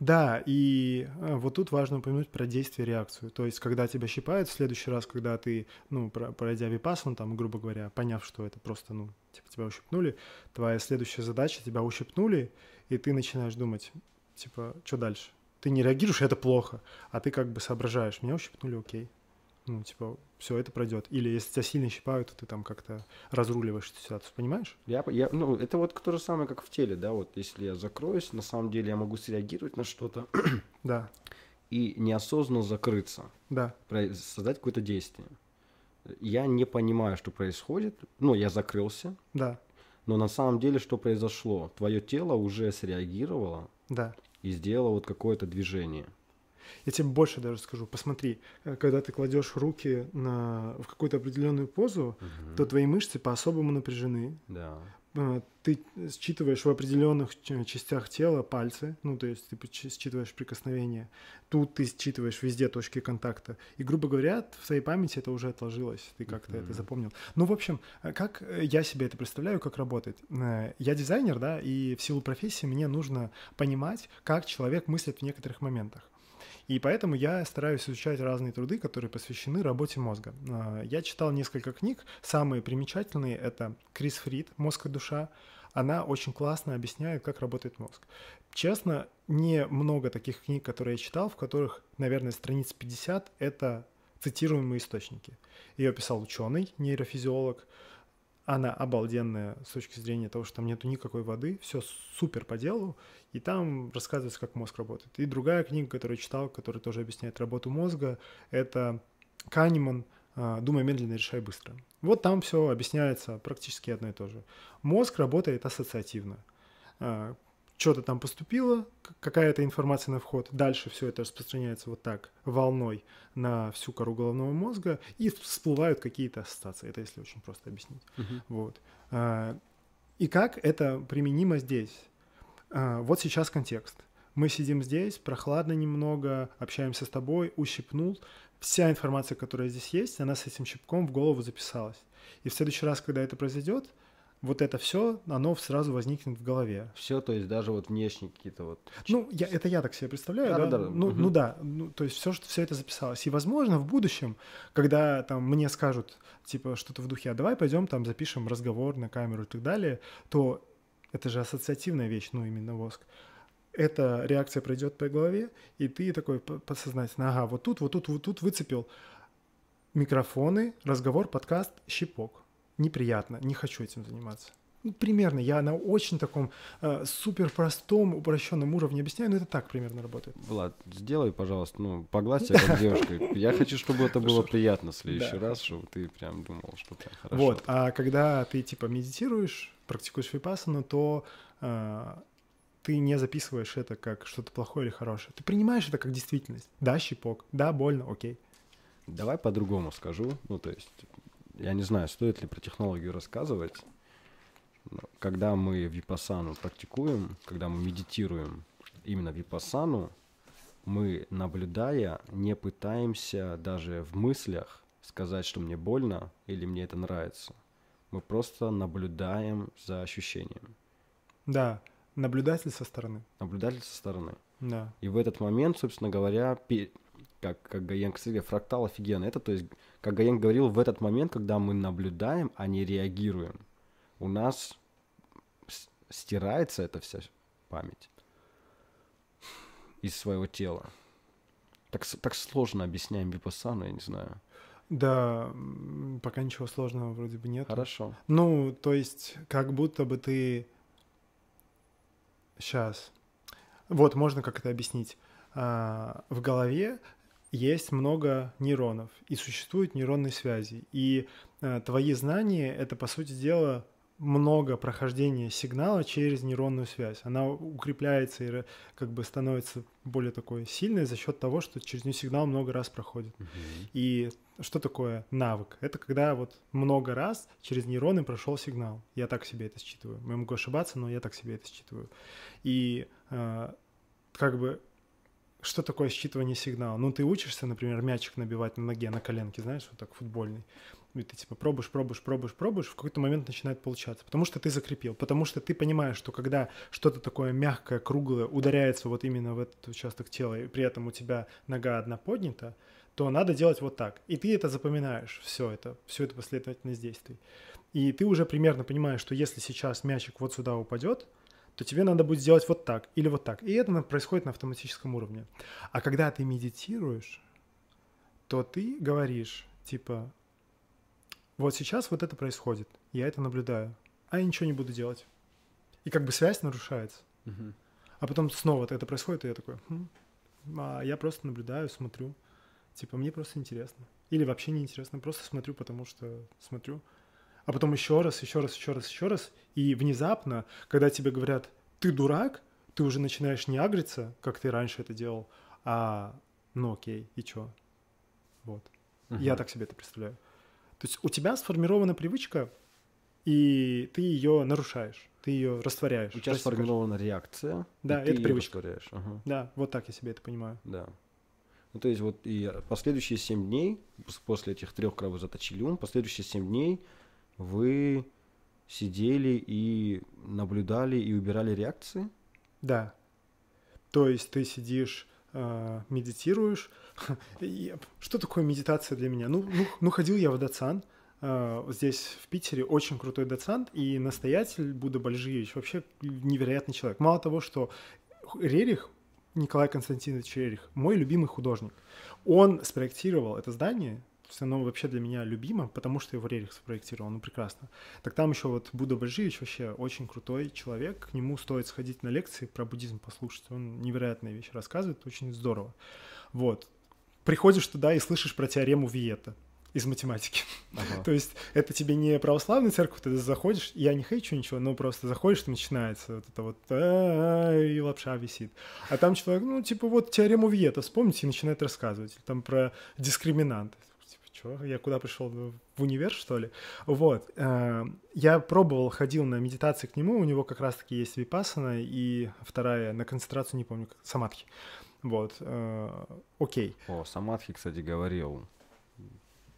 Да, и э, вот тут важно упомянуть про действие реакцию. То есть, когда тебя щипают, в следующий раз, когда ты, ну, про- пройдя випассан, там, грубо говоря, поняв, что это просто, ну, типа, тебя ущипнули, твоя следующая задача, тебя ущипнули, и ты начинаешь думать, типа, что дальше? Ты не реагируешь, это плохо, а ты как бы соображаешь, меня ущипнули, окей. Ну, типа, все, это пройдет. Или если тебя сильно щипают, то ты там как-то разруливаешь эту ситуацию, понимаешь? Я, я, ну, это вот то же самое, как в теле, да, вот если я закроюсь, на самом деле я могу среагировать на что-то Да, и неосознанно закрыться, да, создать какое-то действие. Я не понимаю, что происходит, ну, я закрылся, да, но на самом деле что произошло? Твое тело уже среагировало да. и сделало вот какое-то движение. Я тебе больше даже скажу. Посмотри, э, когда ты кладешь руки на, в какую-то определенную позу, то твои мышцы по-особому напряжены. Да. Э, Ты считываешь в определенных частях тела пальцы, ну, то есть ты считываешь прикосновение. Тут ты считываешь везде точки контакта. И, грубо говоря, в твоей памяти это уже отложилось. Ты как-то это Мгм. запомнил. Ну, в общем, э, как я себе это представляю, как работает. Я дизайнер, да, и в силу профессии мне нужно понимать, как человек мыслит в некоторых моментах. И поэтому я стараюсь изучать разные труды, которые посвящены работе мозга. А, Я читал несколько книг. Самые примечательные — это Крис Фрид «Мозг и душа». Она очень классно объясняет, как работает мозг. Честно, не много таких книг, которые я читал, в которых, наверное, страниц 50 — это цитируемые источники. Ее писал ученый, нейрофизиолог. Она обалденная с точки зрения того, что там нету никакой воды, все супер по делу, и там рассказывается, как мозг работает. И другая книга, которую я читал, которая тоже объясняет работу мозга, это Канеман а, «Думай медленно, решай быстро». Вот там все объясняется практически одно и то же. Мозг работает ассоциативно. Что-то там поступило, какая-то информация на вход, дальше все это распространяется вот так, волной на всю кору головного мозга, и всплывают какие-то ассоциации. Это если очень просто объяснить. Вот. А, И как это применимо здесь? А, Вот сейчас контекст. Мы сидим здесь, прохладно немного, общаемся с тобой, ущипнул. Вся информация, которая здесь есть, она с этим щипком в голову записалась. И в следующий раз, когда это произойдет, вот это все, оно сразу возникнет в голове. Все, то есть даже вот внешние какие-то вот... Ну, я, это я так себе представляю, Да, да? да, да. Ну, Мгм. ну да, ну, то есть все, что все это записалось. И, возможно, в будущем, когда там мне скажут, типа, что-то в духе, а давай пойдем там запишем разговор на камеру и так далее, то это же ассоциативная вещь, ну, именно воск. Эта реакция пройдет по голове, и ты такой по- подсознательно, ага, вот тут, вот тут, вот тут выцепил микрофоны, разговор, подкаст, щипок. Неприятно, не хочу этим заниматься. Ну, примерно, я на очень таком э, супер простом, упрощенном уровне объясняю, но это так примерно работает. Влад, сделай, пожалуйста, ну, погладь себя как девушка. Я хочу, чтобы это было приятно в следующий раз, чтобы ты прям думал, что прям хорошо. Вот, а когда ты типа медитируешь, практикуешь випассану, то э, ты не записываешь это как что-то плохое или хорошее. Ты принимаешь это как действительность. Да, щипок, да, больно, окей. Давай по-другому скажу. Ну, то есть, я не знаю, стоит ли про технологию рассказывать. Когда мы випассану практикуем, когда мы медитируем именно випассану, мы, наблюдая, не пытаемся даже в мыслях сказать, что мне больно или мне это нравится. Мы просто наблюдаем за ощущением. Да, наблюдатель со стороны. Наблюдатель со стороны. Да. И в этот момент, собственно говоря, как, как Гаенг сказал, фрактал офигенно. Это, то есть, как Гаенг говорил, в этот момент, когда мы наблюдаем, а не реагируем, у нас стирается эта вся память из своего тела. Так, так сложно объясняем випассану, я не знаю. Да, пока ничего сложного вроде бы нет. Хорошо. Ну, то есть, как будто бы ты... Сейчас. Вот, можно как это объяснить. А, в голове есть много нейронов, и существуют нейронные связи. И а, твои знания — это, по сути дела, много прохождения сигнала через нейронную связь. Она укрепляется и ра- как бы становится более такой сильной за счет того, что через нее сигнал много раз проходит. И что такое навык? Это когда вот много раз через нейроны прошел сигнал. Я так себе это считываю. Я могу ошибаться, но я так себе это считываю. И э, как бы что такое считывание сигнала? Ну, ты учишься, например, мячик набивать на ноге, на коленке, знаешь, вот так футбольный. И ты типа пробуешь, пробуешь, пробуешь, пробуешь, в какой-то момент начинает получаться. Потому что ты закрепил. Потому что ты понимаешь, что когда что-то такое мягкое, круглое ударяется вот именно в этот участок тела, и при этом у тебя нога одна поднята, то надо делать вот так. И ты это запоминаешь, все это, все это последовательность действий. И ты уже примерно понимаешь, что если сейчас мячик вот сюда упадет, то тебе надо будет сделать вот так или вот так. И это происходит на автоматическом уровне. А когда ты медитируешь, то ты говоришь, типа, вот сейчас вот это происходит, я это наблюдаю, а я ничего не буду делать. И как бы связь нарушается. А потом снова это происходит, и я такой, «Хм, а я просто наблюдаю, смотрю. Типа, мне просто интересно. Или вообще не интересно, просто смотрю, потому что смотрю. А потом еще раз, еще раз, еще раз, еще раз. И внезапно, когда тебе говорят, ты дурак, ты уже начинаешь не агриться, как ты раньше это делал, а ну окей, и чё? Вот. Я Мгм. так себе это представляю. То есть у тебя сформирована привычка, и ты ее нарушаешь, ты ее растворяешь. У тебя сформирована реакция. Да, и ты это её привычка. растворяешь. Ага. Да, вот так я себе это понимаю. Да. Ну, то есть вот и последующие 7 дней, пос- после этих трех кровозаточилиум, последующие 7 дней вы сидели и наблюдали и убирали реакции? Да. То есть ты сидишь, э, медитируешь. Что такое медитация для меня? Ну, ну, ну ходил я в Дацан. э, Здесь в Питере очень крутой доцент и настоятель Будда Бальжиевич вообще невероятный человек. Мало того, что Рерих, Николай Константинович Рерих, мой любимый художник. Он спроектировал это здание, то есть оно вообще для меня любимо, потому что его Рерих спроектировал, ну прекрасно. Так там еще вот Будда Бальжиевич вообще очень крутой человек, к нему стоит сходить на лекции про буддизм послушать, он невероятные вещи рассказывает, очень здорово. Вот. Приходишь туда и слышишь про теорему Виета из математики. Ага. То есть это тебе не православная церковь, ты заходишь, я не хейчу ничего, но просто заходишь, и начинается вот это вот и лапша висит. А там человек, ну, типа, вот теорему Виета, вспомните, и начинает рассказывать. Там про дискриминант. Что, я куда пришел? В универ, что ли? Вот. э, Я пробовал, ходил на медитации к нему, у него как раз-таки есть випассана, и вторая на концентрацию, не помню, как- самадхи. Вот. э, Окей. О, Самадхи, кстати, говорил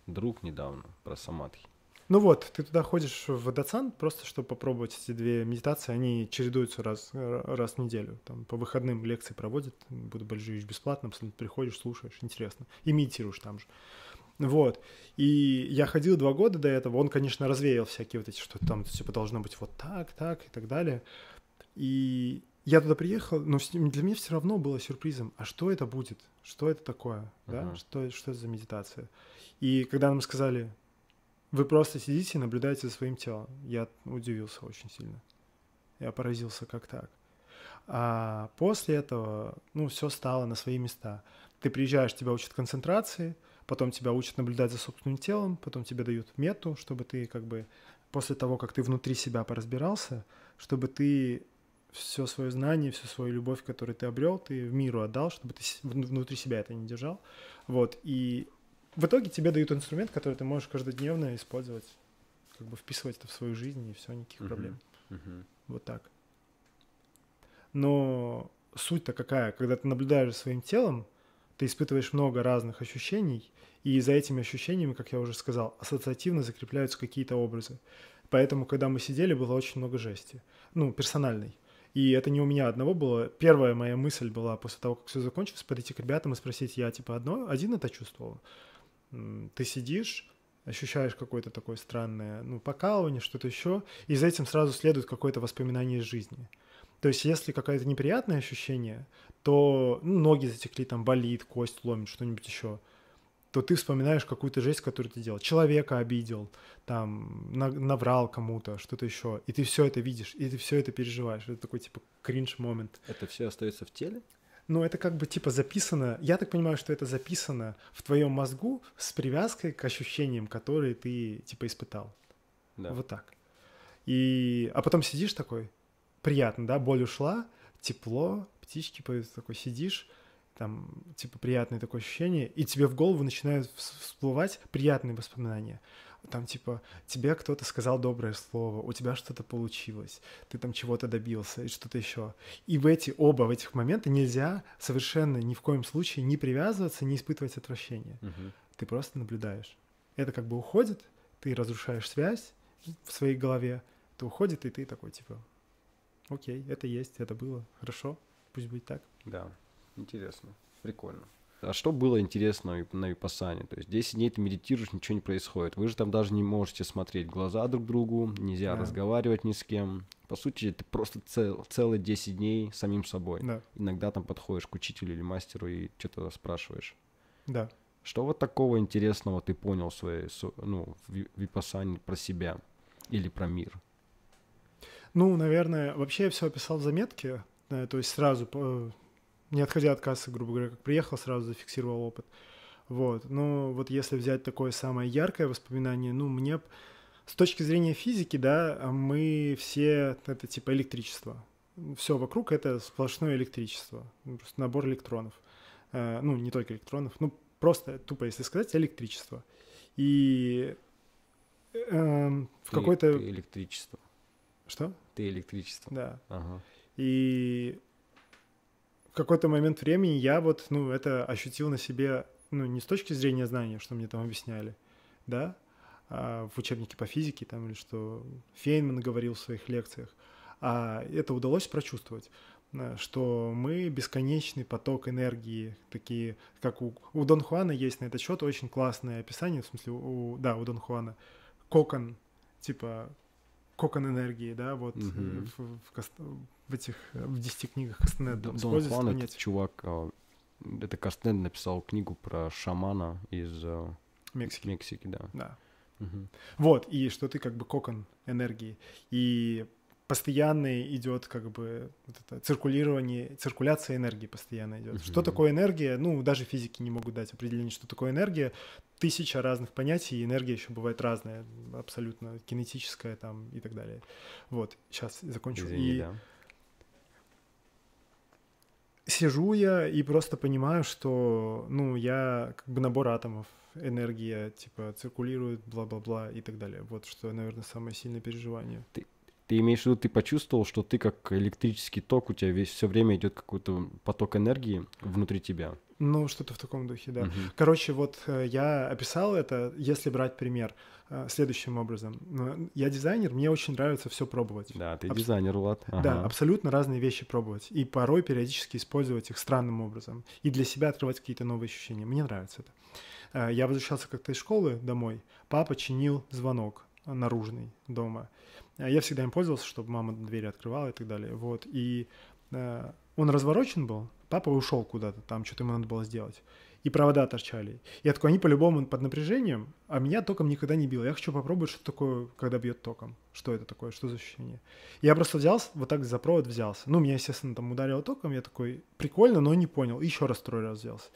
друг недавно про Самадхи. Ну вот, ты туда ходишь в Дацан просто, чтобы попробовать эти две медитации. Они чередуются раз, раз в неделю. Там по выходным лекции проводят. Буду Бальжевич бесплатно, абсолютно приходишь, слушаешь, интересно. И медитируешь там же. Вот. И я ходил два года до этого. Он, конечно, развеял всякие вот эти, что там типа должно быть вот так, так и так далее. И я туда приехал, но для меня все равно было сюрпризом. А что это будет? Что это такое? Uh-huh. Да? Что, что это за медитация? И когда нам сказали, вы просто сидите и наблюдаете за своим телом. Я удивился очень сильно. Я поразился, как так. А после этого, ну, все стало на свои места. Ты приезжаешь, тебя учат концентрации, потом тебя учат наблюдать за собственным телом, потом тебе дают мету, чтобы ты как бы после того, как ты внутри себя поразбирался, чтобы ты все свое знание, всю свою любовь, которую ты обрел, ты в миру отдал, чтобы ты внутри себя это не держал. Вот. И в итоге тебе дают инструмент, который ты можешь каждодневно использовать, как бы вписывать это в свою жизнь, и все, никаких uh-huh. проблем. Uh-huh. Вот так. Но суть-то какая? Когда ты наблюдаешь за своим телом, ты испытываешь много разных ощущений, и за этими ощущениями, как я уже сказал, ассоциативно закрепляются какие-то образы. Поэтому, когда мы сидели, было очень много жести. Ну, персональной. И это не у меня одного было. Первая моя мысль была после того, как все закончилось, подойти к ребятам и спросить, я типа одно, один это чувствовал ты сидишь, ощущаешь какое-то такое странное, ну, покалывание, что-то еще, и за этим сразу следует какое-то воспоминание из жизни. То есть, если какое-то неприятное ощущение, то ну, ноги затекли, там болит, кость ломит, что-нибудь еще, то ты вспоминаешь какую-то жесть, которую ты делал. Человека обидел, там, наврал кому-то, что-то еще. И ты все это видишь, и ты все это переживаешь. Это такой, типа, кринж-момент. Это все остается в теле? ну, это как бы типа записано, я так понимаю, что это записано в твоем мозгу с привязкой к ощущениям, которые ты типа испытал. Да. Вот так. И, а потом сидишь такой, приятно, да, боль ушла, тепло, птички поют, такой сидишь, там, типа, приятное такое ощущение, и тебе в голову начинают всплывать приятные воспоминания там типа тебе кто-то сказал доброе слово, у тебя что-то получилось, ты там чего-то добился и что-то еще. И в эти оба в этих моменты нельзя совершенно ни в коем случае не привязываться, не испытывать отвращения. Угу. Ты просто наблюдаешь. Это как бы уходит, ты разрушаешь связь в своей голове, это уходит, и ты такой типа, окей, это есть, это было, хорошо, пусть будет так. Да, интересно, прикольно. А что было интересно на Випассане? То есть 10 дней ты медитируешь, ничего не происходит. Вы же там даже не можете смотреть глаза друг другу, нельзя да. разговаривать ни с кем. По сути, ты просто цел, целые 10 дней самим собой. Да. Иногда там подходишь к учителю или мастеру и что-то спрашиваешь. Да. Что вот такого интересного ты понял в своей, ну, в Випассане про себя или про мир? Ну, наверное, вообще я все описал в заметке, то есть сразу не отходя от кассы, грубо говоря, как приехал, сразу зафиксировал опыт. Вот. Но вот если взять такое самое яркое воспоминание, ну, мне с точки зрения физики, да, мы все, это типа электричество. Все вокруг это сплошное электричество, ну, просто набор электронов. Э, ну, не только электронов, ну, просто тупо, если сказать, электричество. И э, в какой-то... Электричество. Что? Ты электричество. Да. Ага. И в какой-то момент времени я вот, ну, это ощутил на себе, ну, не с точки зрения знания, что мне там объясняли, да, а в учебнике по физике там или что Фейнман говорил в своих лекциях, а это удалось прочувствовать э, что мы бесконечный поток энергии, такие, как у, у Дон Хуана есть на этот счет очень классное описание, в смысле, у, да, у Дон Хуана, кокон, типа, кокон энергии, да, вот mm-hmm. в, в, в этих, в десяти книгах Кастанеда. Дон Хуан — это чувак, а, это Кастанед написал книгу про шамана из Мексики. Мексики, да. Да. Угу. Вот, и что ты как бы кокон энергии. И постоянно идет как бы вот это циркулирование, циркуляция энергии постоянно идет. Угу. Что такое энергия? Ну, даже физики не могут дать определение, что такое энергия. Тысяча разных понятий, и энергия еще бывает разная, абсолютно кинетическая там и так далее. Вот, сейчас закончу. Извини, и... да сижу я и просто понимаю, что, ну, я как бы набор атомов, энергия, типа, циркулирует, бла-бла-бла и так далее. Вот что, наверное, самое сильное переживание. Ты, ты имеешь в виду, ты почувствовал, что ты как электрический ток, у тебя весь все время идет какой-то поток энергии внутри тебя? Ну, что-то в таком духе, да. Мгм. Короче, вот э, я описал это, если брать пример, э, следующим образом. Ну, Я дизайнер, мне очень нравится все пробовать. Да, ты Абс- дизайнер, Влад. Да, Ага. абсолютно разные вещи пробовать. И порой периодически использовать их странным образом. И для себя открывать какие-то новые ощущения. Мне нравится это. Э, Я возвращался как-то из школы домой. Папа чинил звонок наружный дома. Э, Я всегда им пользовался, чтобы мама двери открывала и так далее. Вот. И э, он разворочен был. Папа ушел куда-то, там что-то ему надо было сделать. И провода торчали. Я такой, они по-любому под напряжением, а меня током никогда не било. Я хочу попробовать, что такое, когда бьет током. Что это такое, что за ощущение. Я просто взялся, вот так за провод взялся. Ну, меня, естественно, там ударило током, я такой, прикольно, но не понял. Еще раз второй раз взялся.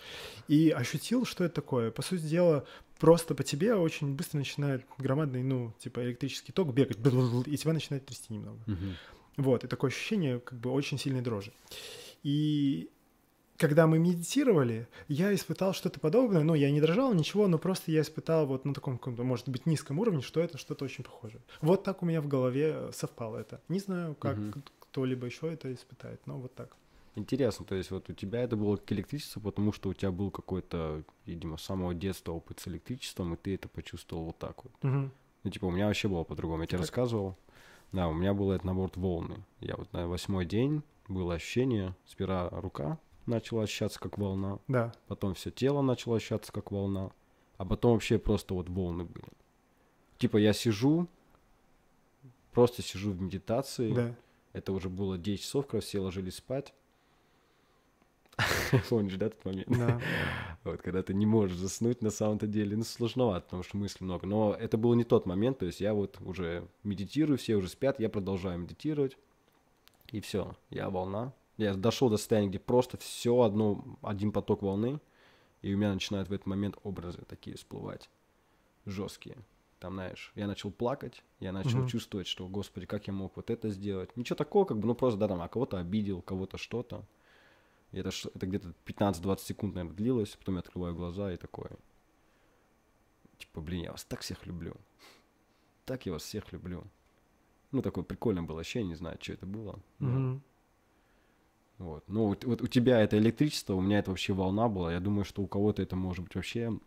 И ощутил, что это такое. По сути дела, просто по тебе очень быстро начинает громадный, ну, типа электрический ток бегать, и тебя начинает трясти немного. Вот, и такое ощущение как бы очень сильной дрожи. И когда мы медитировали, я испытал что-то подобное, ну, я не дрожал, ничего, но просто я испытал вот на таком каком-то, может быть, низком уровне, что это что-то очень похожее. Вот так у меня в голове совпало это. Не знаю, как кто-либо еще это испытает, но вот так. Интересно, то есть вот у тебя это было как электричество, потому что у тебя был какой-то, видимо, с самого детства опыт с электричеством, и ты это почувствовал вот так вот. Мгм. Ну, типа, у меня вообще было по-другому. Я тебе Так. рассказывал. Да, у меня был этот набор волны. Я вот на восьмой день было ощущение, сперва рука начала ощущаться как волна, Да. потом все тело начало ощущаться как волна, а потом вообще просто вот волны были. Типа я сижу, просто сижу в медитации. Да. Это уже было 10 часов, когда все ложились спать. Помнишь, да, этот момент? Да. Вот, когда ты не можешь заснуть на самом-то деле, ну, сложновато, потому что мыслей много. Но это был не тот момент, то есть я вот уже медитирую, все уже спят, я продолжаю медитировать, и все, я волна. Я дошел до состояния, где просто все одно, один поток волны, и у меня начинают в этот момент образы такие всплывать, жесткие. Там, знаешь, я начал плакать, я начал Мгм. чувствовать, что, господи, как я мог вот это сделать. Ничего такого, как бы, ну просто, да, там, а кого-то обидел, кого-то что-то. И это, это где-то 15-20 секунд, наверное, длилось. Потом я открываю глаза и такое. Типа, блин, я вас так всех люблю. Так я вас всех люблю. Ну, такое прикольное было ощущение, не знаю, что это было. Мгм. Вот. Ну, вот, вот у тебя это электричество, у меня это вообще волна была. Я думаю, что у кого-то это может быть вообще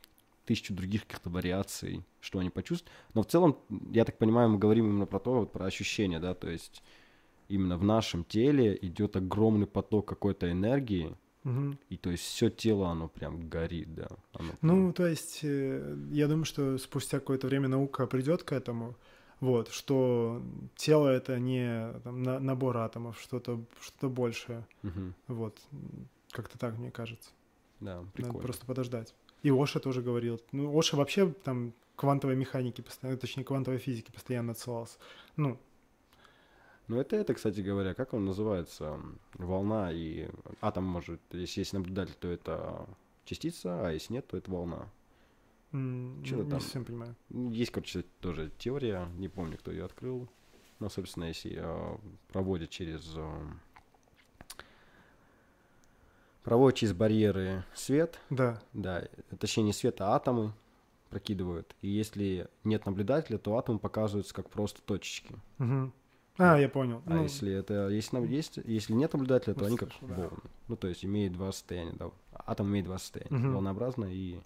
тысячу других каких-то вариаций, что они почувствуют. Но в целом, я так понимаю, мы говорим именно про то, вот про ощущения, да, то есть именно в нашем теле идет огромный поток какой-то энергии, Мгм. и то есть все тело, оно прям горит, да. Оно Ну, прям- то есть, э, я думаю, что спустя какое-то время наука придет к этому, вот, что тело это не там, на- набор атомов, что-то что большее, Мгм. вот, как-то так, мне кажется. Да, Надо прикольно. просто подождать. И Оша тоже говорил. Ну, Оша вообще там квантовой механики, постоянно, точнее, квантовой физики постоянно отсылался. Ну, Ну, это это, кстати говоря, как он называется? Волна и атом может, если есть наблюдатель, то это частица, а если нет, то это волна. м, Чё-то не там. совсем понимаю. Есть, короче, тоже теория, не помню, кто ее открыл. Но, собственно, если э, проводят через... э, проводят через барьеры свет, Да, да, точнее не свет, а атомы прокидывают. И если нет наблюдателя, то атомы показываются как просто точечки. мгм. А, я понял. А Ну, если это если, нам есть, если нет наблюдателя, то Ну, они как слышу, да. волны. Ну, то есть имеет два состояния, да. Атом имеет два состояния. Мгм. Волнообразное и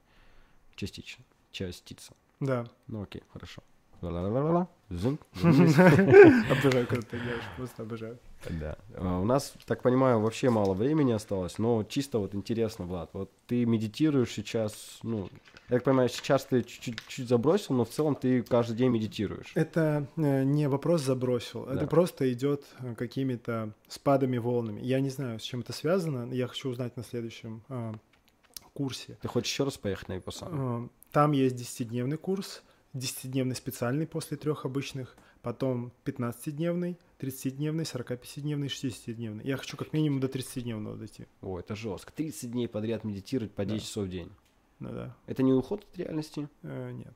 частично. Частица. Да. Ну окей, хорошо. Ла-ла-ла-ла-ла. Зынк. Обожаю, когда ты делаешь, просто обожаю. Да. А, У нас, так понимаю, вообще мало времени осталось, но чисто вот интересно, Влад, вот ты медитируешь сейчас, ну, я так понимаю, сейчас ты чуть-чуть чуть забросил, но в целом ты каждый день медитируешь. Это э, не вопрос забросил, Да. это просто идет э, какими-то спадами, волнами. Я не знаю, с чем это связано, я хочу узнать на следующем э, курсе. Ты хочешь еще раз поехать на Випассану? Э, Там есть 10-дневный курс, 10-дневный специальный после трех обычных, потом 15-дневный, 30-дневный, 45-дневный, 60-дневный. Я хочу как минимум до 30-дневного дойти. О, это жестко. 30 дней подряд медитировать по Да. 10 часов в день. Ну да. Это не уход от реальности? Э, нет.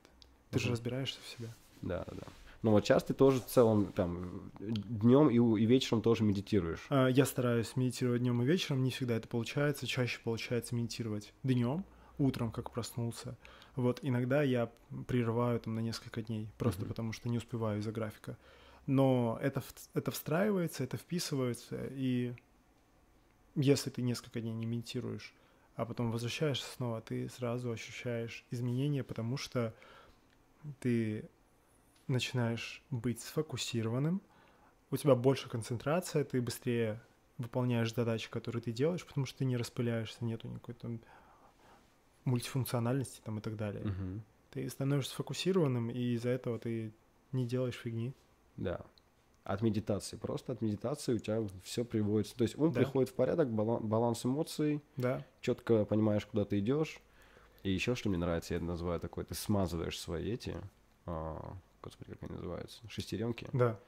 Ты же разбираешься в себе. Да, да. Ну вот сейчас ты тоже в целом там днем и, и вечером тоже медитируешь. А, Я стараюсь медитировать днем и вечером, не всегда это получается. Чаще получается медитировать днем, утром, как проснулся. Вот иногда я прерываю там на несколько дней, просто Мгм. потому что не успеваю из-за графика. Но это, это встраивается, это вписывается, и если ты несколько дней не медитируешь, а потом возвращаешься снова, ты сразу ощущаешь изменения, потому что ты начинаешь быть сфокусированным, у тебя больше концентрация, ты быстрее выполняешь задачи, которые ты делаешь, потому что ты не распыляешься, нету никакой там мультифункциональности там и так далее. Мгм. Ты становишься сфокусированным, и из-за этого ты не делаешь фигни. Да. От медитации. Просто от медитации у тебя все приводится. То есть ум Да. приходит в порядок, бала- баланс эмоций, Да, четко понимаешь, куда ты идешь. И еще что мне нравится, я это называю такой, ты смазываешь свои эти, а, господи, как они называются, шестеренки. да.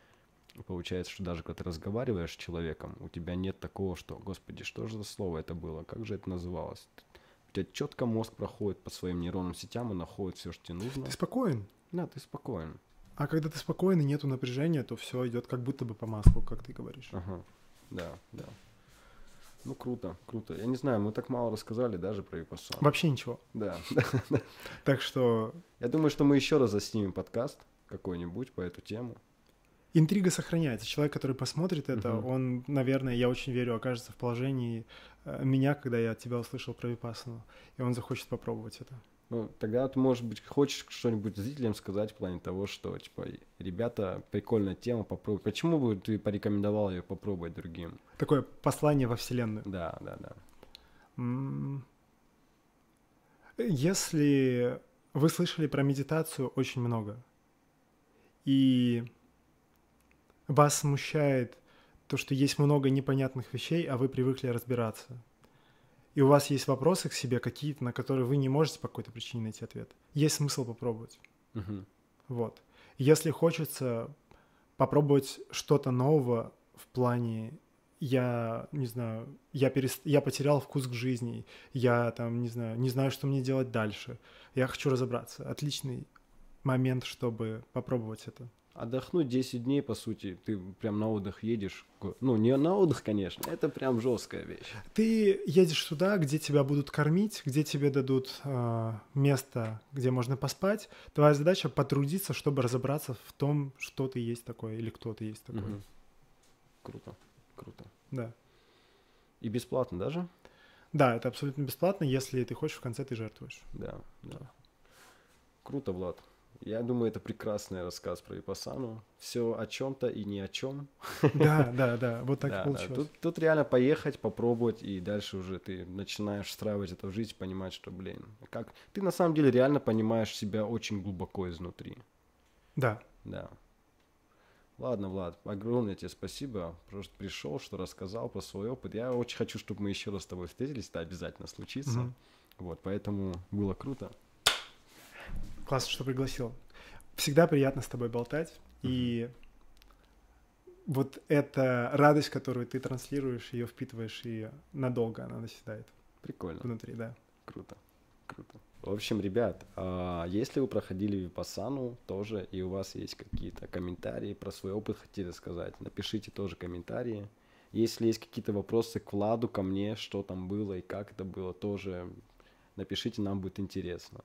Получается, что даже когда ты разговариваешь с человеком, у тебя нет такого, что, господи, что же за слово это было, как же это называлось. У тебя четко мозг проходит по своим нейронным сетям и находит все, что тебе нужно. Ты спокоен. Да, ты спокоен. А когда ты спокоен и нету напряжения, то все идет как будто бы по маслу, как ты говоришь. Ага, да, да. Ну, круто, круто. Я не знаю, мы так мало рассказали даже про Випассану. Вообще ничего. Да. Так что Я думаю, что мы еще раз заснимем подкаст какой-нибудь по эту тему. интрига сохраняется. Человек, который посмотрит это, Мгм. он, наверное, я очень верю, окажется в положении э, меня, когда я от тебя услышал про Випассану, и он захочет попробовать это. Ну, тогда ты, может быть, хочешь что-нибудь зрителям сказать в плане того, что, типа, ребята, прикольная тема, попробуй. Почему бы ты порекомендовал ее попробовать другим? Такое послание во Вселенную. Да, да, да. Если вы слышали про медитацию очень много, и вас смущает то, что есть много непонятных вещей, а вы привыкли разбираться, и у вас есть вопросы к себе какие-то, на которые вы не можете по какой-то причине найти ответ, есть смысл попробовать. Мгм. Вот. Если хочется попробовать что-то нового в плане я не знаю, я, перест... я потерял вкус к жизни, я там, не знаю, не знаю, что мне делать дальше, я хочу разобраться. Отличный момент, чтобы попробовать это. Отдохнуть 10 дней, по сути, ты прям на отдых едешь. Ну, не на отдых, конечно, это прям жесткая вещь. Ты едешь туда, где тебя будут кормить, где тебе дадут э, место, где можно поспать. Твоя задача потрудиться, чтобы разобраться в том, что ты есть такое или кто ты есть такой. Мгм. Круто, круто. Да. И бесплатно даже? Да, это абсолютно бесплатно, если ты хочешь, в конце ты жертвуешь. Да, да. Круто, Влад. Я думаю, это прекрасный рассказ про Випассану. Все о чем-то и ни о чем. Да, да, да, вот так Да, и да. получилось. Тут, тут реально поехать, попробовать, и дальше уже ты начинаешь встраивать это в жизнь, понимать, что, блин, как... Ты на самом деле реально понимаешь себя очень глубоко изнутри. Да, Да. Ладно, Влад, огромное тебе спасибо, что пришел, что рассказал про свой опыт. Я очень хочу, чтобы мы еще раз с тобой встретились, это обязательно случится. Мгм. Вот, поэтому было круто. Классно, что пригласил. Всегда приятно с тобой болтать. И вот эта радость, которую ты транслируешь, ее впитываешь, и надолго она наседает Прикольно. внутри, да. Круто, круто. В общем, ребят, а, если вы проходили Випассану тоже, и у вас есть какие-то комментарии про свой опыт, хотели сказать, напишите тоже комментарии. Если есть какие-то вопросы к Владу, ко мне, что там было и как это было, тоже напишите, нам будет интересно.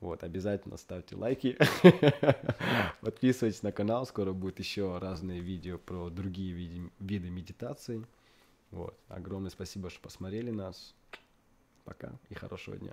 Вот, обязательно ставьте лайки, подписывайтесь на канал, скоро будет еще разные видео про другие види- виды медитации. Вот, огромное спасибо, что посмотрели нас. Пока и хорошего дня.